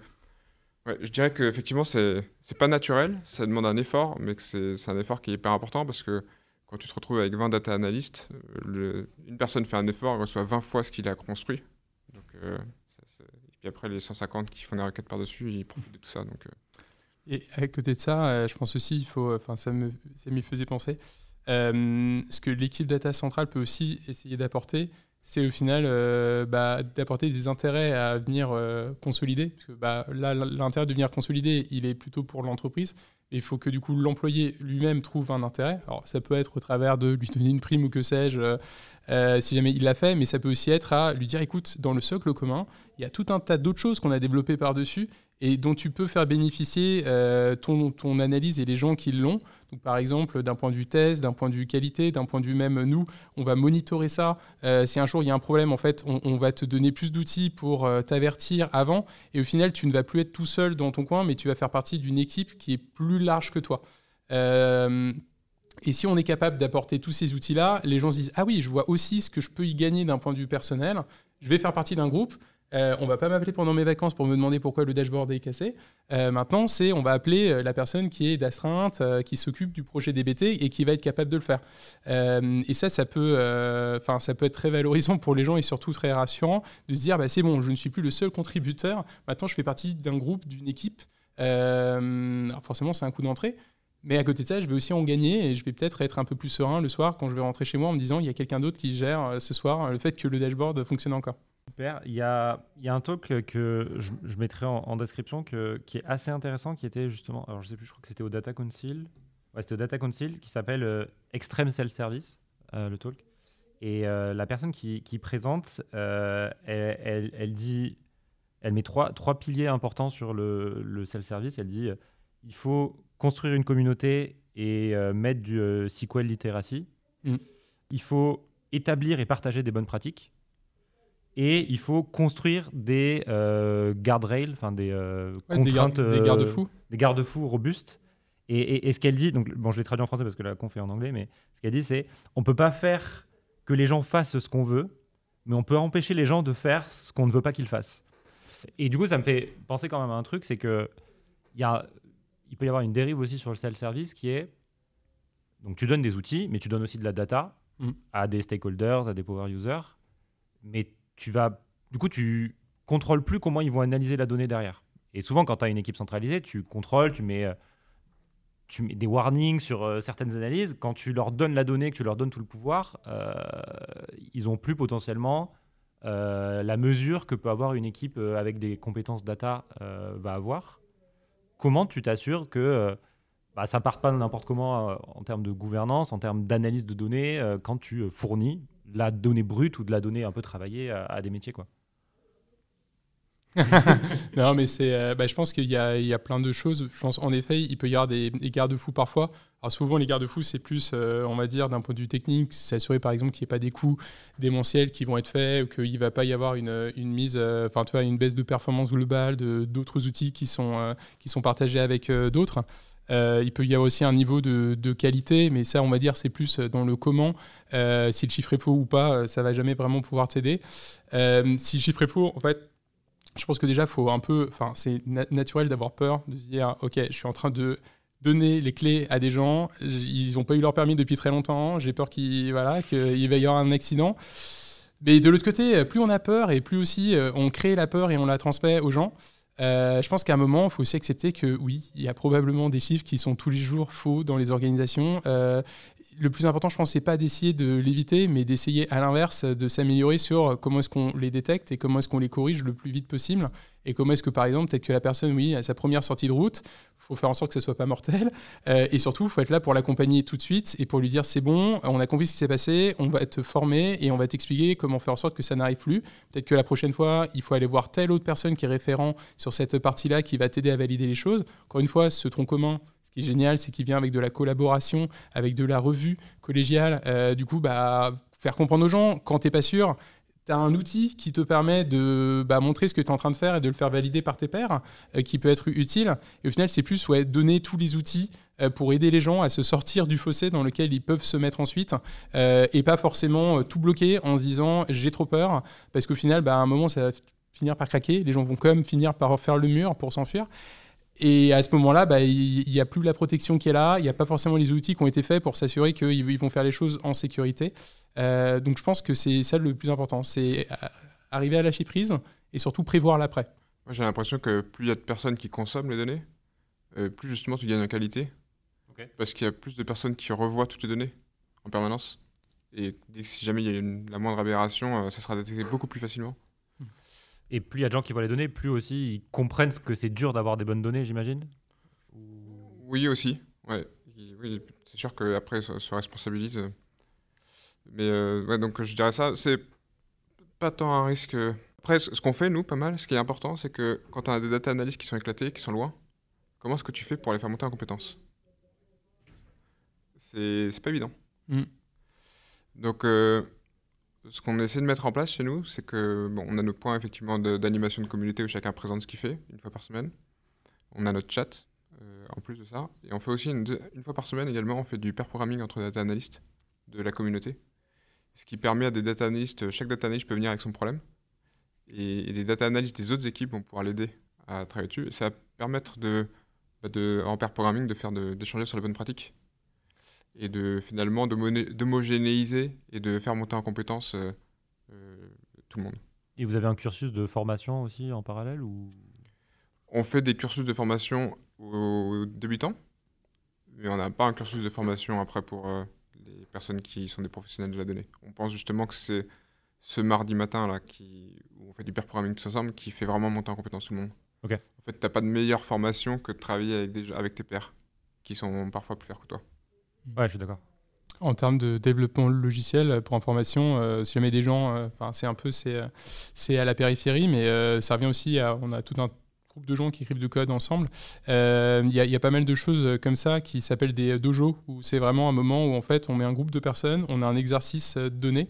B: je dirais qu'effectivement, c'est n'est pas naturel, ça demande un effort, mais que c'est un effort qui est hyper important parce que quand tu te retrouves avec 20 data analystes, euh, une personne fait un effort, elle reçoit 20 fois ce qu'il a construit. Euh, et puis après, les 150 qui font des requêtes par-dessus, ils profitent de tout ça. Donc, euh.
C: Et à côté de ça, je pense aussi, il faut, enfin, ça m'y ça faisait penser, ce que l'équipe data centrale peut aussi essayer d'apporter, c'est au final bah, d'apporter des intérêts à venir consolider. Parce que bah, là, l'intérêt de venir consolider, il est plutôt pour l'entreprise, il faut que du coup l'employé lui-même trouve un intérêt. Alors ça peut être au travers de lui donner une prime ou que sais-je, euh, euh, si jamais il l'a fait, mais ça peut aussi être à lui dire écoute, dans le socle commun, il y a tout un tas d'autres choses qu'on a développées par-dessus et dont tu peux faire bénéficier euh, ton, analyse et les gens qui l'ont. Donc, par exemple, d'un point de vue test, d'un point de vue qualité, d'un point de vue même nous, on va monitorer ça. Euh, si un jour il y a un problème, en fait, on, va te donner plus d'outils pour euh, t'avertir avant. Et au final, tu ne vas plus être tout seul dans ton coin, mais tu vas faire partie d'une équipe qui est plus large que toi. et si on est capable d'apporter tous ces outils-là, les gens se disent Ah oui, je vois aussi ce que je peux y gagner d'un point de vue personnel. Je vais faire partie d'un groupe. Euh, on va pas m'appeler pendant mes vacances pour me demander pourquoi le dashboard est cassé. Euh, maintenant, c'est on va appeler euh, la personne qui est d'astreinte, qui s'occupe du projet DBT et qui va être capable de le faire. et ça, ça peut, ça peut être très valorisant pour les gens et surtout très rassurant de se dire, bah, c'est bon, je ne suis plus le seul contributeur. Maintenant, je fais partie d'un groupe, d'une équipe. alors forcément, c'est un coup d'entrée. Mais à côté de ça, je vais aussi en gagner et je vais peut-être être un peu plus serein le soir quand je vais rentrer chez moi en me disant il y a quelqu'un d'autre qui gère ce soir le fait que le dashboard fonctionne encore.
A: Super. Il y a, il y a un talk que je, je mettrai en, description que, qui est assez intéressant, qui était justement, alors je sais plus, je crois que c'était au Data Council. Ouais, c'était au Data Council, qui s'appelle euh, Extreme Cell Service, euh, le talk. Et euh, la personne qui, qui présente, elle, elle, elle, dit, elle met trois, trois piliers importants sur le, le cell service. Elle dit, il faut construire une communauté et mettre du SQL literacy. Mm. Il faut établir et partager des bonnes pratiques et il faut construire des euh, guardrails, enfin des euh, contraintes,
C: des,
A: euh,
C: garde-fous,
A: des garde-fous robustes. Et, et, ce qu'elle dit, donc bon, je l'ai traduit en français parce que la conf est en anglais, mais ce qu'elle dit, c'est on peut pas faire que les gens fassent ce qu'on veut, mais on peut empêcher les gens de faire ce qu'on ne veut pas qu'ils fassent. Et du coup, ça me fait penser quand même à un truc, c'est que il y a, il peut y avoir une dérive aussi sur le self-service qui est donc tu donnes des outils, mais tu donnes aussi de la data mm. à des stakeholders, à des power users, mais tu vas, du coup, tu contrôles plus comment ils vont analyser la donnée derrière. Et souvent, quand tu as une équipe centralisée, tu contrôles, tu mets, euh, tu mets des warnings sur euh, certaines analyses. Quand tu leur donnes la donnée, que tu leur donnes tout le pouvoir, euh, ils ont plus potentiellement la mesure que peut avoir une équipe avec des compétences data va avoir. Comment tu t'assures que bah, ça part pas n'importe comment en termes de gouvernance, en termes d'analyse de données, quand tu fournis la donnée brute ou de la donnée un peu travaillée à, des métiers. quoi.
C: non, mais c'est, euh, bah, je pense qu'il y, y a, plein de choses. Je pense, en effet, il peut y avoir des, garde-fous parfois. Alors souvent, les garde-fous, c'est plus, euh, on va dire, d'un point de vue technique, s'assurer par exemple qu'il n'y ait pas des coûts démentiels qui vont être faits ou qu'il ne va pas y avoir une, une mise, euh, enfin, vois, une baisse de performance globale de, d'autres outils qui sont, qui sont partagés avec d'autres. Il peut y avoir aussi un niveau de, qualité, mais ça, on va dire, c'est plus dans le comment. si le chiffre est faux ou pas, ça va jamais vraiment pouvoir t'aider. si le chiffre est faux, en fait, je pense que déjà, faut un peu, c'est naturel d'avoir peur, de se dire, ok, je suis en train de donner les clés à des gens, ils n'ont pas eu leur permis depuis très longtemps, j'ai peur qu'il voilà, qu'il va y avoir un accident. Mais de l'autre côté, plus on a peur et plus aussi euh, on crée la peur et on la transmet aux gens, euh, je pense qu'à un moment, il faut aussi accepter que oui, il y a probablement des chiffres qui sont tous les jours faux dans les organisations. Euh, le plus important, je pense, c'est pas d'essayer de l'éviter, mais d'essayer à l'inverse de s'améliorer sur comment est-ce qu'on les détecte et comment est-ce qu'on les corrige le plus vite possible. Et comment est-ce que, par exemple, peut-être que la personne, oui, à sa première sortie de route, faut faire en sorte que ce soit pas mortel. Euh, et surtout, il faut être là pour l'accompagner tout de suite et pour lui dire c'est bon, on a compris ce qui s'est passé, on va te former et on va t'expliquer comment faire en sorte que ça n'arrive plus. Peut-être que la prochaine fois, il faut aller voir telle autre personne qui est référent sur cette partie-là qui va t'aider à valider les choses. Encore une fois, ce tronc commun, ce qui est génial, c'est qu'il vient avec de la collaboration, avec de la revue collégiale. Euh, du coup, bah, faire comprendre aux gens, quand tu n'es pas sûr, tu as un outil qui te permet de bah, montrer ce que tu es en train de faire et de le faire valider par tes pairs, euh, qui peut être utile. Et au final, c'est plus ouais, donner tous les outils euh, pour aider les gens à se sortir du fossé dans lequel ils peuvent se mettre ensuite, et pas forcément tout bloquer en se disant j'ai trop peur, parce qu'au final, bah, à un moment, ça va finir par craquer, les gens vont quand même finir par faire le mur pour s'enfuir. Et à ce moment-là, bah, il n'y a plus la protection qui est là, il n'y a pas forcément les outils qui ont été faits pour s'assurer qu'ils vont faire les choses en sécurité. Euh, donc je pense que c'est ça le plus important, c'est euh, arriver à lâcher prise et surtout prévoir l'après.
B: Moi j'ai l'impression que plus il y a de personnes qui consomment les données, euh, plus justement tu gagnes en qualité. Parce qu'il y a plus de personnes qui revoient toutes les données en permanence. Et si jamais il y a la moindre aberration, ça sera détecté beaucoup plus facilement.
A: Et plus il y a de gens qui voient les données, plus aussi ils comprennent que c'est dur d'avoir des bonnes données, j'imagine
B: Oui, aussi. Ouais. Oui, c'est sûr qu'après, ça se responsabilise. Mais euh, ouais, donc je dirais ça, c'est pas tant un risque. Après, ce qu'on fait, nous, pas mal, ce qui est important, c'est que quand on a des data analysts qui sont éclatés, qui sont loin, comment est-ce que tu fais pour les faire monter en compétences C'est pas évident. Mm. Donc, euh, ce qu'on essaie de mettre en place chez nous, c'est que bon, on a nos points effectivement d'animation de, communauté où chacun présente ce qu'il fait une fois par semaine. On a notre chat euh, en plus de ça, et on fait aussi une, fois par semaine également, on fait du pair programming entre data analystes de la communauté, ce qui permet à des data analystes, chaque data analyst peut venir avec son problème, et, des data analystes des autres équipes vont pouvoir l'aider à travailler dessus, et ça va permettre de, bah, de en pair programming de faire d'échanger sur les bonnes pratiques et de finalement d'homogénéiser et de faire monter en compétence euh, euh, tout le monde.
A: Et vous avez un cursus de formation aussi en parallèle ou?
B: On fait des cursus de formation aux débutants, mais on n'a pas un cursus de formation après pour euh, les personnes qui sont des professionnels de la donnée. On pense justement que c'est ce mardi matin là qui, où on fait du pair programming tous ensemble qui fait vraiment monter en compétence tout le monde.
A: Ok.
B: En fait, tu n'as pas de meilleure formation que de travailler avec, des, avec tes pairs qui sont parfois plus forts que toi.
A: Ouais, je suis d'accord.
C: En termes de développement logiciel, pour information, euh, si jamais des gens, euh, enfin c'est un peu c'est, c'est à la périphérie, mais euh, ça revient aussi à, on a tout un groupe de gens qui écrivent du code ensemble. Il y, y, a pas mal de choses comme ça qui s'appellent des dojos, où c'est vraiment un moment où en fait on met un groupe de personnes, on a un exercice donné,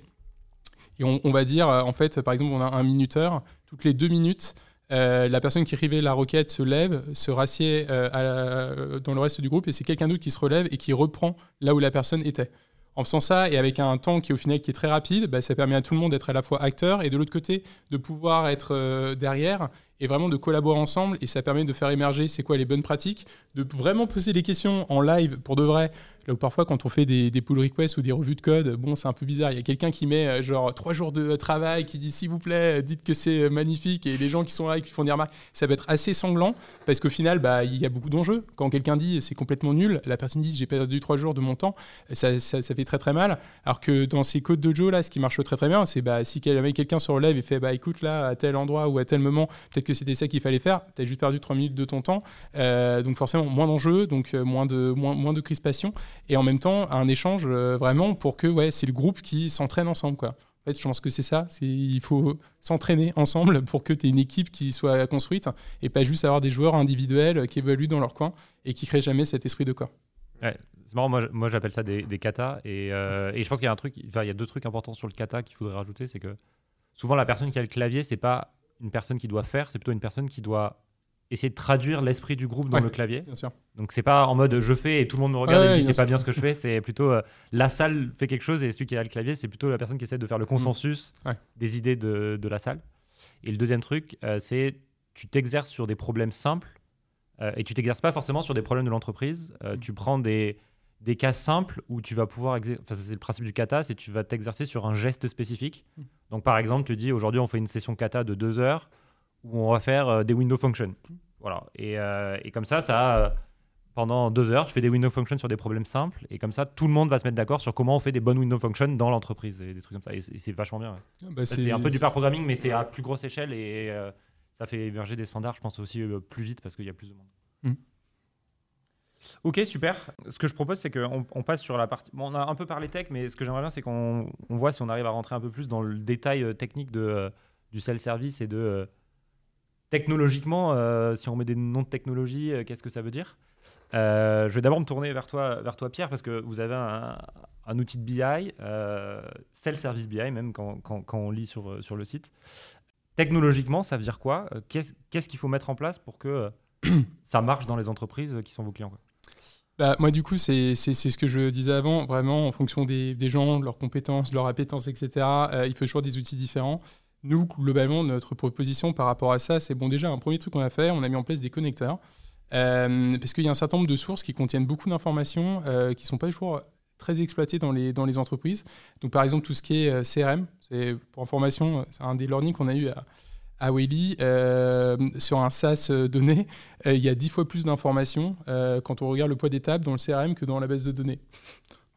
C: et on, on va dire, en fait, par exemple, on a un minuteur, toutes les deux minutes, euh, la personne qui écrivait la requête se lève, se rassied euh, dans le reste du groupe et c'est quelqu'un d'autre qui se relève et qui reprend là où la personne était. En faisant ça et avec un temps qui au final qui est très rapide, bah, ça permet à tout le monde d'être à la fois acteur et de l'autre côté de pouvoir être euh, derrière et vraiment de collaborer ensemble et ça permet de faire émerger c'est quoi les bonnes pratiques, de vraiment poser des questions en live pour de vrai Là où parfois, quand on fait des, des pull requests ou des revues de code, bon, c'est un peu bizarre. Il y a quelqu'un qui met euh, genre trois jours de travail, qui dit s'il vous plaît, dites que c'est magnifique, et les gens qui sont là et qui font des remarques, ça va être assez sanglant parce qu'au final, bah, il y a beaucoup d'enjeux. Quand quelqu'un dit c'est complètement nul, la personne dit j'ai perdu trois jours de mon temps, ça, ça, fait très très mal. Alors que dans ces codes de Joe là, ce qui marche très très bien, c'est bah, si quelqu'un se relève et fait bah écoute là, à tel endroit ou à tel moment, peut-être que c'était ça qu'il fallait faire, tu as juste perdu trois minutes de ton temps. Euh, donc forcément, moins d'enjeux, donc euh, moins de, moins, moins de crispation, et en même temps, un échange euh, vraiment pour que ouais, c'est le groupe qui s'entraîne ensemble. Quoi. En fait, je pense que c'est ça. Il faut s'entraîner ensemble pour que tu aies une équipe qui soit construite et pas juste avoir des joueurs individuels qui évoluent dans leur coin et qui créent jamais cet esprit de corps.
A: C'est marrant, moi, j'appelle ça des, des katas. Et, et, je pense qu'il y a un truc, il y a deux trucs importants sur le kata qu'il faudrait rajouter. C'est que souvent, la personne qui a le clavier, c'est pas une personne qui doit faire, c'est plutôt une personne qui doit essayer de traduire l'esprit du groupe dans le clavier.
C: Bien sûr.
A: Donc c'est pas en mode je fais et tout le monde me regarde et dit c'est pas bien ce que je fais, c'est plutôt euh, la salle fait quelque chose et celui qui a le clavier c'est plutôt la personne qui essaie de faire le consensus
C: mmh.
A: des idées de, de, la salle. Et le deuxième truc c'est euh, c'est tu t'exerces sur des problèmes simples euh, et tu t'exerces pas forcément sur des problèmes de l'entreprise. Mmh. Tu prends des, des cas simples où tu vas pouvoir, enfin, c'est le principe du kata, c'est tu vas t'exercer sur un geste spécifique. Mmh. Donc par exemple tu dis aujourd'hui on fait une session kata de deux heures où on va faire euh, des window functions. Voilà. Et, euh, et comme ça, ça euh, pendant deux heures, tu fais des window functions sur des problèmes simples, et comme ça, tout le monde va se mettre d'accord sur comment on fait des bonnes window functions dans l'entreprise, et des trucs comme ça. Et c'est vachement bien.
C: Ah, bah,
A: c'est un peu du pair programming, mais c'est à plus grosse échelle, et ça fait émerger des standards, je pense aussi plus vite, parce qu'il y a plus de monde.
C: Mm.
A: Ok, super. Ce que je propose, c'est qu'on on passe sur la partie. Bon, on a un peu parlé tech, mais ce que j'aimerais bien, c'est qu'on on voit si on arrive à rentrer un peu plus dans le détail technique de, du self-service et de technologiquement, euh, si on met des noms de technologie, euh, qu'est-ce que ça veut dire euh, Je vais d'abord me tourner vers toi, vers toi, Pierre, parce que vous avez un, outil de BI, self-service BI, même quand, on lit sur, sur le site. Technologiquement, ça veut dire quoi Qu'est-ce qu'il faut mettre en place pour que ça marche dans les entreprises qui sont vos clients
C: bah, moi, du coup, c'est ce que je disais avant. Vraiment, en fonction des, des gens, de leurs compétences, de leurs appétences, etc., il faut toujours des outils différents. Nous, globalement, notre proposition par rapport à ça, c'est bon, déjà, un premier truc qu'on a fait, on a mis en place des connecteurs. Euh, parce qu'il y a un certain nombre de sources qui contiennent beaucoup d'informations euh, qui ne sont pas toujours très exploitées dans les, entreprises. Donc, par exemple, tout ce qui est euh, CRM, c'est pour information, c'est un des learnings qu'on a eu à, à Whaley. sur un SaaS donné, il y a dix fois plus d'informations quand on regarde le poids des tables dans le CRM que dans la base de données.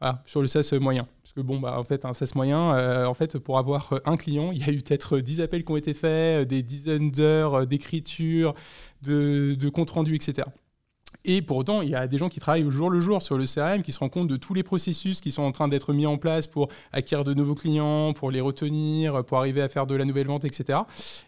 C: Voilà, sur le SaaS moyen que bon, bah, en fait, un SaaS moyen, euh, en fait, pour avoir euh, un client, il y a eu peut-être 10 appels qui ont été faits, euh, des dizaines d'heures d'écriture, de, de compte rendu, etc. Et pour autant, il y a des gens qui travaillent au jour le jour sur le CRM, qui se rendent compte de tous les processus qui sont en train d'être mis en place pour acquérir de nouveaux clients, pour les retenir, pour arriver à faire de la nouvelle vente, etc.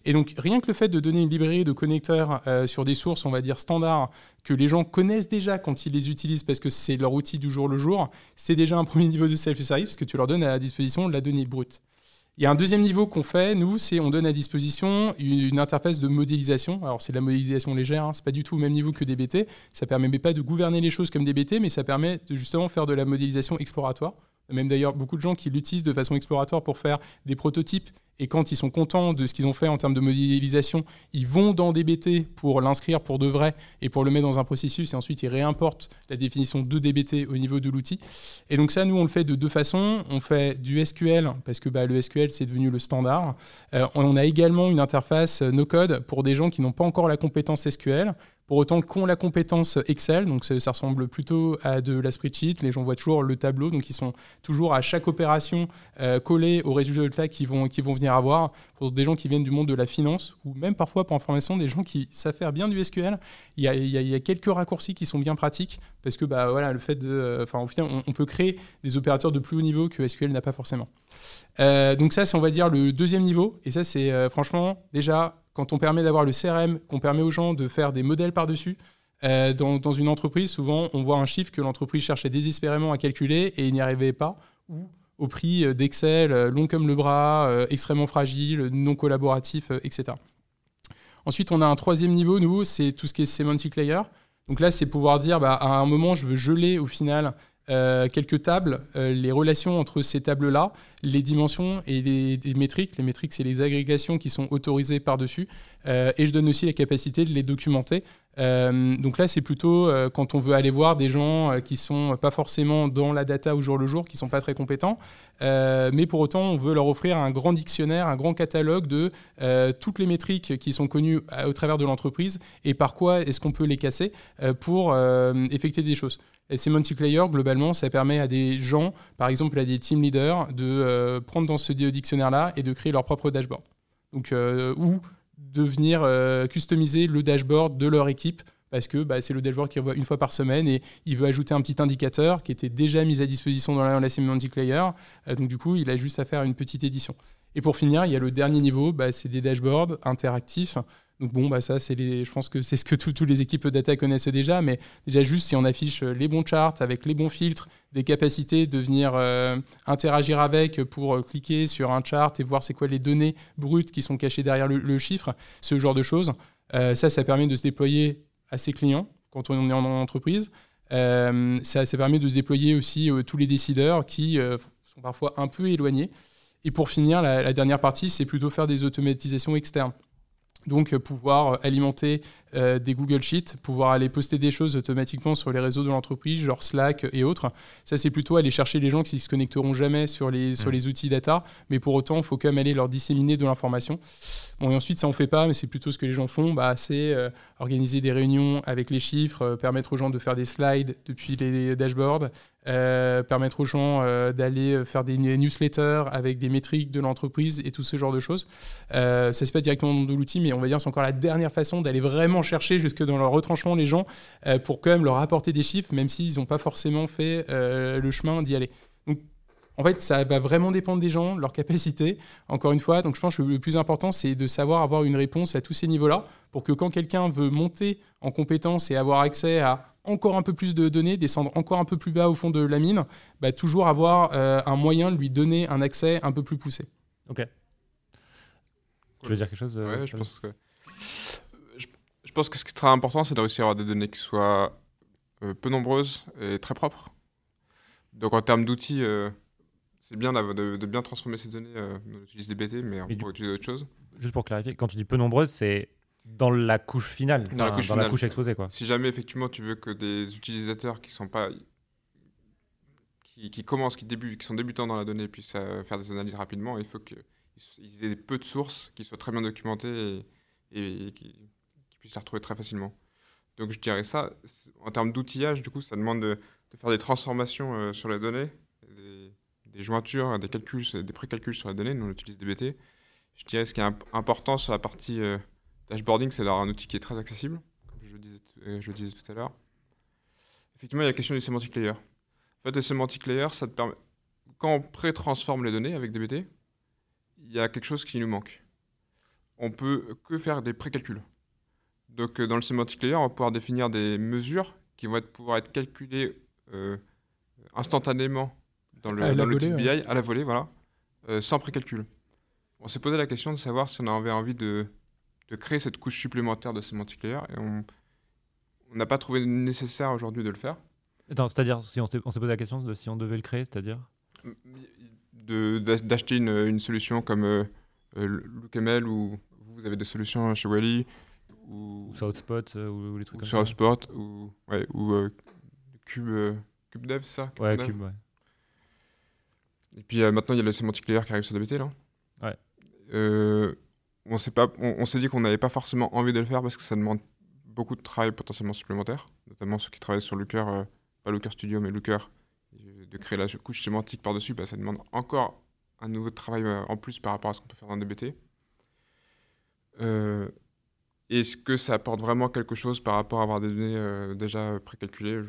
C: Et donc, rien que le fait de donner une librairie de connecteurs sur des sources, on va dire standards, que les gens connaissent déjà quand ils les utilisent parce que c'est leur outil du jour le jour, c'est déjà un premier niveau de self-service parce que tu leur donnes à la disposition la donnée brute. Il y a un deuxième niveau qu'on fait, nous, c'est on donne à disposition une, interface de modélisation. Alors c'est de la modélisation légère, hein, c'est pas du tout au même niveau que DBT. Ça permet pas de gouverner les choses comme DBT, mais ça permet de justement faire de la modélisation exploratoire. Même d'ailleurs beaucoup de gens qui l'utilisent de façon exploratoire pour faire des prototypes et quand ils sont contents de ce qu'ils ont fait en termes de modélisation, ils vont dans DBT pour l'inscrire pour de vrai et pour le mettre dans un processus et ensuite ils réimportent la définition de DBT au niveau de l'outil. Et donc ça, nous, on le fait de deux façons. On fait du SQL parce que bah, le SQL, c'est devenu le standard. Euh, on a également une interface no-code pour des gens qui n'ont pas encore la compétence SQL pour autant qu'ont la compétence Excel, donc ça, ressemble plutôt à de la spreadsheet, les gens voient toujours le tableau, donc ils sont toujours à chaque opération euh, collés aux résultats qu'ils vont, vont venir avoir. Pour des gens qui viennent du monde de la finance, ou même parfois pour information, des gens qui savent faire bien du SQL, il y a, quelques raccourcis qui sont bien pratiques, parce que bah, voilà, le fait de... Euh, on, peut créer des opérateurs de plus haut niveau que SQL n'a pas forcément. Euh, donc ça, c'est on va dire le deuxième niveau, et ça c'est franchement déjà quand on permet d'avoir le CRM, qu'on permet aux gens de faire des modèles par-dessus, euh, dans, une entreprise, souvent, on voit un chiffre que l'entreprise cherchait désespérément à calculer et il n'y arrivait pas, ou au prix euh, d'Excel, euh, long comme le bras, extrêmement fragile, non collaboratif, etc. Ensuite, on a un troisième niveau, nous, c'est tout ce qui est semantic layer. Donc là, c'est pouvoir dire, bah, à un moment, je veux geler au final euh, quelques tables, euh, les relations entre ces tables-là, les dimensions et les, métriques. Les métriques, c'est les agrégations qui sont autorisées par-dessus. Euh, et je donne aussi la capacité de les documenter donc là, c'est plutôt quand on veut aller voir des gens qui sont pas forcément dans la data au jour le jour, qui sont pas très compétents, mais pour autant, on veut leur offrir un grand dictionnaire, un grand catalogue de toutes les métriques qui sont connues au travers de l'entreprise et par quoi est-ce qu'on peut les casser pour effectuer des choses. Et Layer, globalement, ça permet à des gens, par exemple à des team leaders, de prendre dans ce dictionnaire-là et de créer leur propre dashboard. Donc, ou de venir euh, customiser le dashboard de leur équipe parce que bah, c'est le dashboard qu'ils revoit une fois par semaine et il veut ajouter un petit indicateur qui était déjà mis à disposition dans la, Semantic Layer. Euh, donc du coup, il a juste à faire une petite édition. Et pour finir, il y a le dernier niveau, bah, c'est des dashboards interactifs donc bon, bah ça, c'est je pense que c'est ce que toutes les équipes data connaissent déjà, mais déjà juste si on affiche euh, les bons charts avec les bons filtres, des capacités de venir euh, interagir avec pour euh, cliquer sur un chart et voir c'est quoi les données brutes qui sont cachées derrière le, chiffre, ce genre de choses. ça, ça permet de se déployer à ses clients quand on est en entreprise. ça, ça permet de se déployer aussi tous les décideurs qui sont parfois un peu éloignés. Et pour finir, la dernière partie, c'est plutôt faire des automatisations externes. Donc euh, pouvoir euh, alimenter euh, des Google Sheets, pouvoir aller poster des choses automatiquement sur les réseaux de l'entreprise, genre Slack et autres. Ça, c'est plutôt aller chercher les gens qui ne se connecteront jamais sur les, sur mm. les outils data, mais pour autant, il faut quand même aller leur disséminer de l'information. Bon, et ensuite, ça, on ne fait pas, mais c'est plutôt ce que les gens font, bah, c'est organiser des réunions avec les chiffres, permettre aux gens de faire des slides depuis les dashboards, euh, permettre aux gens euh, d'aller faire des newsletters avec des métriques de l'entreprise et tout ce genre de choses. Euh, ça, c'est pas directement de l'outil, mais on va dire c'est encore la dernière façon d'aller vraiment chercher jusque dans leur retranchement les gens euh, pour quand même leur apporter des chiffres, même s'ils n'ont pas forcément fait le chemin d'y aller. Donc, en fait, ça va vraiment dépendre des gens, de leur capacité. Encore une fois, donc je pense que le plus important, c'est de savoir avoir une réponse à tous ces niveaux-là pour que quand quelqu'un veut monter en compétence et avoir accès à encore un peu plus de données, descendre encore un peu plus bas au fond de la mine, bah, toujours avoir euh, un moyen de lui donner un accès un peu plus poussé.
A: Ok. Tu veux dire quelque chose
B: euh, je pense que... Je, pense que ce qui est très important, c'est de réussir à avoir des données qui soient euh, peu nombreuses et très propres. Donc en termes d'outils, c'est bien de, de, bien transformer ces données. on utilise des BT, mais on peut utiliser d'autres choses.
A: Juste pour clarifier, quand tu dis peu nombreuses, c'est dans la couche finale, dans, la, couche, dans la couche exposée. Quoi.
B: Si jamais effectivement tu veux que des utilisateurs qui sont pas qui, qui commencent, qui, débutent, qui sont débutants dans la donnée puissent euh, faire des analyses rapidement, il faut qu'ils aient peu de sources qui soient très bien documentées et, et, qui, puissent les retrouver très facilement. Donc je dirais ça, en termes d'outillage, du coup, ça demande de, faire des transformations euh, sur les données, des, jointures, des calculs, des précalculs sur les données. Nous, on utilise DBT. Je dirais ce qui est important sur la partie euh, Dashboarding, c'est un outil qui est très accessible, comme je le disais, euh, disais tout à l'heure. Effectivement, il y a la question du semantic layer. En fait, le semantic layer, ça te permet. Quand on pré-transforme les données avec DBT, il y a quelque chose qui nous manque. On peut que faire des précalculs. Donc, euh, dans le semantic layer, on va pouvoir définir des mesures qui vont être, pouvoir être calculées euh, instantanément dans le l'outil BI, à la volée, voilà, sans précalcul. On s'est posé la question de savoir si on avait envie de de créer cette couche supplémentaire de semantic layer et on n'a pas trouvé nécessaire aujourd'hui de le faire.
A: c'est-à-dire, si on s'est posé la question de si on devait le créer, c'est-à-dire?
B: D'acheter une, une, solution comme euh, euh LookML ou vous avez des solutions chez Wally
A: ou, Southspot euh, ou, les trucs
B: comme Southspot, ça. ou, ouais, ou euh, Cube, CubeDev, c'est ça
A: Ouais, Cube, ouais.
B: Et puis maintenant, il y a le semantic layer qui arrive sur DBT là.
A: Ouais
B: on s'est pas, on, s'est dit qu'on n'avait pas forcément envie de le faire parce que ça demande beaucoup de travail potentiellement supplémentaire, notamment ceux qui travaillent sur Looker, euh, pas Looker Studio mais Looker, de créer la couche sémantique par-dessus, bah, ça demande encore un nouveau travail euh, en plus par rapport à ce qu'on peut faire dans DBT. Euh, est-ce que ça apporte vraiment quelque chose par rapport à avoir des données déjà précalculées?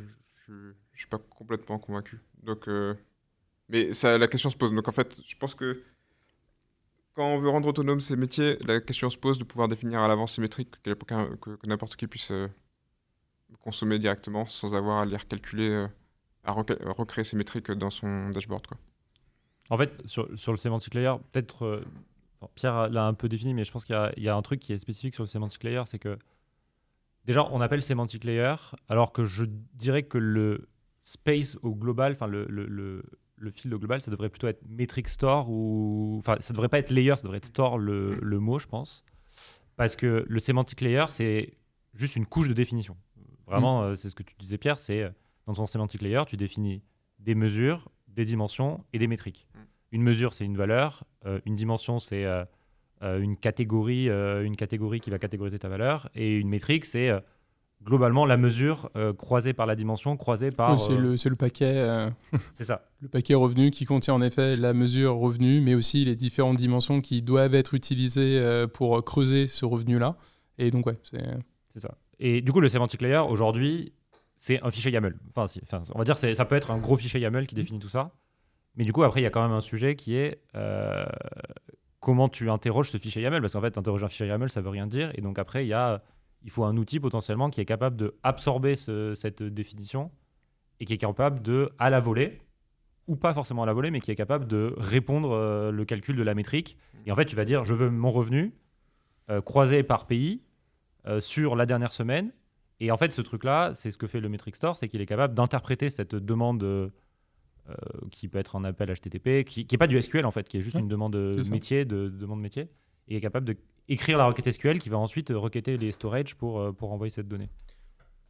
B: Je ne suis pas complètement convaincu. Donc, mais ça, la question se pose. Donc en fait, je pense que quand on veut rendre autonome ces métiers, la question se pose de pouvoir définir à l'avance ces métriques que, que, n'importe qui puisse euh, consommer directement sans avoir à les recalculer, euh, à recréer ces métriques dans son dashboard.
A: En fait, sur, le semantic layer, peut-être Pierre l'a un peu défini, mais je pense qu'il y, y, a un truc qui est spécifique sur le semantic layer, c'est que déjà on appelle semantic layer, alors que je dirais que le space au global, enfin le, le le fil global, ça devrait plutôt être metric store ou. Enfin, ça devrait pas être layer, ça devrait être store le, le mot, je pense. Parce que le semantic layer, c'est juste une couche de définition. Vraiment, euh, c'est ce que tu disais, Pierre, c'est euh, dans ton semantic layer, tu définis des mesures, des dimensions et des métriques.
B: Mm.
A: Une mesure, c'est une valeur. euh, une dimension, c'est euh, euh, une, catégorie, une catégorie qui va catégoriser ta valeur. Et une métrique, c'est globalement la mesure croisée par la dimension, croisée par.
C: Oui, c'est le, le paquet.
A: c'est ça.
C: Le paquet revenu qui contient en effet la mesure revenu, mais aussi les différentes dimensions qui doivent être utilisées pour creuser ce revenu-là. Et donc, ouais, c'est.
A: C'est ça. Et du coup, le semantic layer, aujourd'hui, c'est un fichier YAML. Enfin, si- enfin, on va dire c'est ça peut être un gros fichier YAML qui définit tout ça. Mais du coup, après, il y a quand même un sujet qui est euh, comment tu interroges ce fichier YAML? Parce qu'en fait, interroger un fichier YAML, ça veut rien dire. Et donc après, il, y a, il faut un outil potentiellement qui est capable d'absorber cette définition et qui est capable de, à la volée, ou pas forcément à la volée, mais qui est capable de répondre euh, le calcul de la métrique. Et en fait, tu vas dire, je veux mon revenu euh, croisé par pays sur la dernière semaine. Et en fait, ce truc-là, c'est ce que fait le Metric Store, c'est qu'il est capable d'interpréter cette demande qui peut être un appel HTTP, qui n'est pas du SQL en fait, qui est juste
C: Ouais,
A: une demande euh, métier, de, de demande métier, et est capable d'écrire la requête SQL qui va ensuite euh, requêter les storage pour, euh, pour envoyer cette donnée.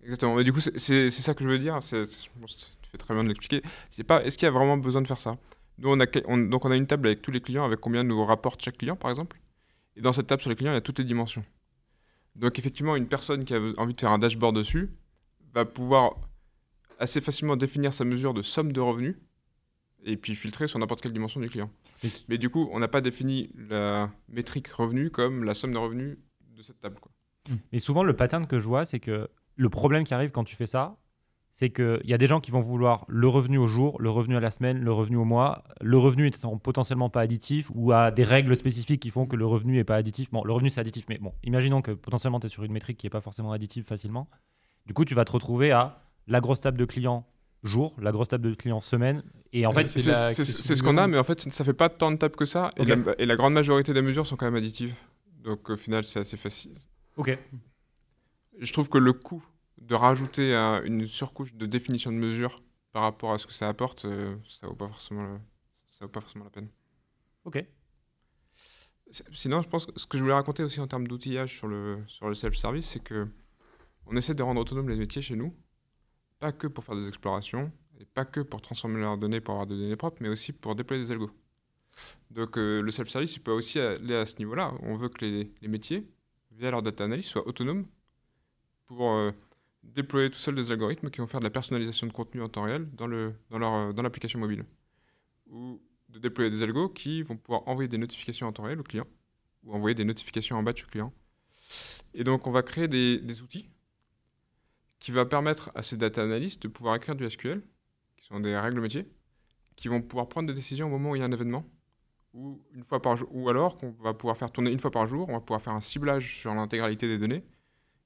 B: Exactement. Mais du coup, c'est- ça que je veux dire. que tu fais très bien de l'expliquer. C'est pas. Est-ce qu'il y a vraiment besoin de faire ça? Nous, on a, on- donc on a une table avec tous les clients, avec combien nous rapporte chaque client, par exemple. Et dans cette table sur les clients, il y a toutes les dimensions. Donc effectivement, une personne qui a envie de faire un dashboard dessus va pouvoir assez facilement définir sa mesure de somme de revenus et puis filtrer sur n'importe quelle dimension du client.
A: Mais-
B: Mais du coup, on n'a pas défini la métrique revenu comme la somme de revenus de cette table. Quoi.
A: Mais souvent, le pattern que je vois, c'est que le problème qui arrive quand tu fais ça, c'est qu'il y a des gens qui vont vouloir le revenu au jour, le revenu à la semaine, le revenu au mois, le revenu étant potentiellement pas additif ou à des règles spécifiques qui font que le revenu n'est pas additif. Bon, le revenu c'est additif, mais bon, imaginons que potentiellement tu es sur une métrique qui n'est pas forcément additive facilement. Du coup, tu vas te retrouver à la grosse table de clients jour, la grosse table de clients semaine. Et en fait,
C: c'est
B: ce qu'on a, mais en fait, ça fait pas tant de tables que ça. Et, la, et la grande majorité des mesures sont quand même additives. Donc au final, c'est assez facile.
A: ok.
B: Je trouve que le coût de rajouter euh, une surcouche de définition de mesure par rapport à ce que ça apporte, euh, ça vaut pas forcément, le- ça vaut pas forcément la peine.
A: Ok.
B: Sinon, je pense que ce que je voulais raconter aussi en termes d'outillage sur le, sur le self-service, c'est que on essaie de rendre autonomes les métiers chez nous, pas que pour faire des explorations, et pas que pour transformer leurs données pour avoir des données propres, mais aussi pour déployer des algos. Donc euh, le self-service, il peut aussi aller à ce niveau-là. On veut que les, métiers, via leur data analyse, soient autonomes pour euh, déployer tout seuls des algorithmes qui vont faire de la personnalisation de contenu en temps réel euh, dans l'application mobile. Ou de déployer des algos qui vont pouvoir envoyer des notifications en temps réel au client, ou envoyer des notifications en batch au client. Et donc on va créer des outils qui va permettre à ces data analysts de pouvoir écrire du SQL, qui sont des règles métiers, qui vont pouvoir prendre des décisions au moment où il y a un événement, ou, une fois par jour, ou alors qu'on va pouvoir faire tourner une fois par jour, on va pouvoir faire un ciblage sur l'intégralité des données,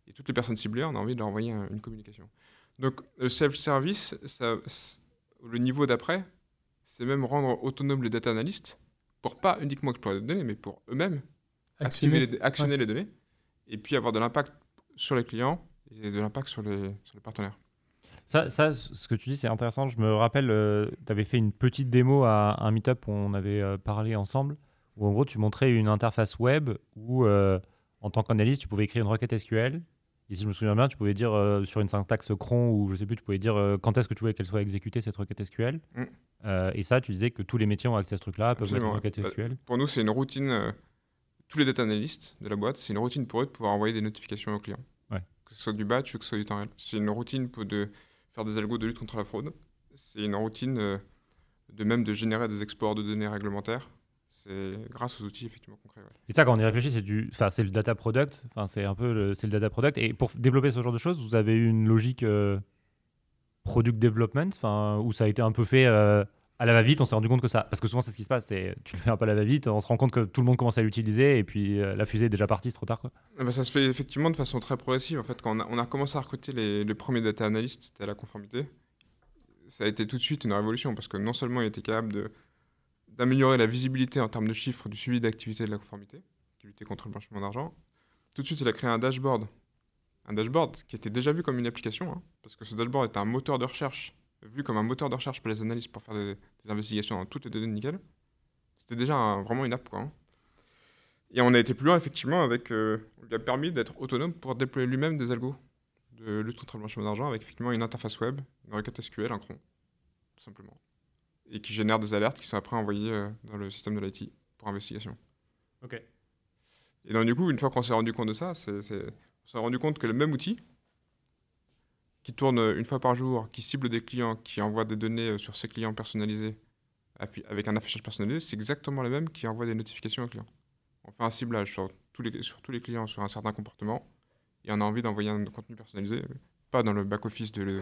B: et toutes les personnes ciblées, on a envie de leur envoyer un- une communication. Donc le self-service, le niveau d'après, c'est même rendre autonomes les data analysts, pour pas uniquement explorer des données, mais pour eux-mêmes activer
C: Actionner.
B: les, actionner les données, et puis avoir de l'impact sur les clients et de l'impact sur les, sur les partenaires.
A: Ça, ça, ce que tu dis, c'est intéressant. Je me rappelle, tu avais fait une petite démo à un meet-up où on avait euh, parlé ensemble, où en gros, tu montrais une interface web où, euh, en tant qu'analyste, tu pouvais écrire une requête SQL. Et si je me souviens bien, tu pouvais dire euh, sur une syntaxe cron ou je sais plus, tu pouvais dire euh, quand est-ce que tu voulais qu'elle soit exécutée, cette requête SQL.
B: Mm.
A: Euh, et ça, tu disais que tous les métiers ont accès à ce truc-là, peuvent mettre une requête
B: ouais.
A: SQL.
B: Pour nous, c'est une routine, euh, tous les data analysts de la boîte, c'est une routine pour eux de pouvoir envoyer des notifications aux clients. Que ce soit du batch ou que ce soit du temps réel. C'est une routine pour de faire des algos de lutte contre la fraude. C'est une routine euh, de même de générer des exports de données réglementaires. C'est grâce aux outils effectivement concrets.
A: Et ça, quand on y réfléchit, c'est du, enfin, c'est le data product. Enfin, c'est un peu, c'est le data product. Et pour développer ce genre de choses, vous avez eu une logique euh, product development, enfin, où ça a été un peu fait euh, à la va-vite. On s'est rendu compte que ça, parce que souvent c'est ce qui se passe, c'est tu le fais un peu à la va-vite, on se rend compte que tout le monde commence à l'utiliser et puis euh, la fusée est déjà partie, c'est trop tard, quoi.
B: Ah bah, ça se fait effectivement de façon très progressive. En fait, quand on a, commencé à recruter les, premiers data analysts, c'était à la conformité. Ça a été tout de suite une révolution parce que non seulement il était capable d'améliorer la visibilité en termes de chiffres du suivi d'activité de la conformité, qui luttait contre le blanchiment d'argent, tout de suite il a créé un dashboard. Un dashboard qui était déjà vu comme une application, hein, parce que ce dashboard était un moteur de recherche, vu comme un moteur de recherche pour les analystes pour faire des, des investigations dans toutes les données nickel. C'était déjà un- vraiment une app, quoi. hein. Et on a été plus loin, effectivement, avec. Euh, on lui a permis d'être autonome pour déployer lui-même des algos de lutte contre le blanchiment d'argent avec effectivement une interface web, une requête SQL, un cron, tout simplement. Et qui génère des alertes qui sont après envoyées euh, dans le système de l'IT pour investigation.
A: Ok.
B: Et donc, du coup, une fois qu'on s'est rendu compte de ça, c'est, on s'est rendu compte que le même outil, qui tourne une fois par jour, qui cible des clients, qui envoie des données euh, sur ses clients personnalisés, avec un affichage personnalisé, c'est exactement le même qui envoie des notifications aux clients. On fait un ciblage sur tous les, sur tous les clients sur un certain comportement, et on a envie d'envoyer un contenu personnalisé, pas dans le back-office de,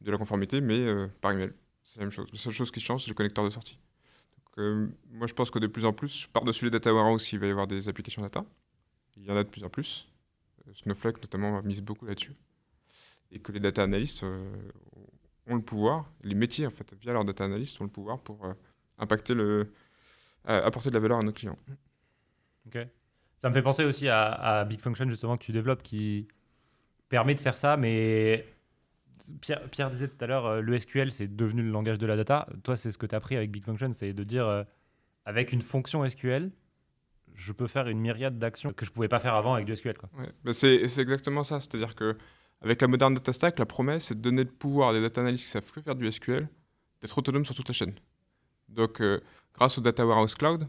B: de la conformité, mais euh, par email. C'est la même chose. La seule chose qui change, c'est le connecteur de sortie. Euh, moi, je pense que de plus en plus, par-dessus les data warehouse, il va y avoir des applications data. Il y en a de plus en plus. Snowflake, notamment, mise beaucoup là-dessus et que les data analysts euh, ont le pouvoir, les métiers en fait, via leurs data analysts ont le pouvoir pour euh, impacter le, apporter de la valeur à nos clients.
A: Ok. Ça me fait penser aussi à, Big Function justement que tu développes qui permet de faire ça, mais Pierre, Pierre disait tout à l'heure, euh, le SQL c'est devenu le langage de la data. Toi, c'est ce que tu as appris avec Big Function, c'est de dire avec une fonction SQL, je peux faire une myriade d'actions que je pouvais pas faire avant avec du SQL. Quoi.
B: Bah, c'est exactement ça. C'est-à-dire que avec la moderne data stack, la promesse, c'est de donner le pouvoir à des data analysts qui savent que faire du SQL d'être autonomes sur toute la chaîne. Donc, euh, grâce au Data Warehouse Cloud,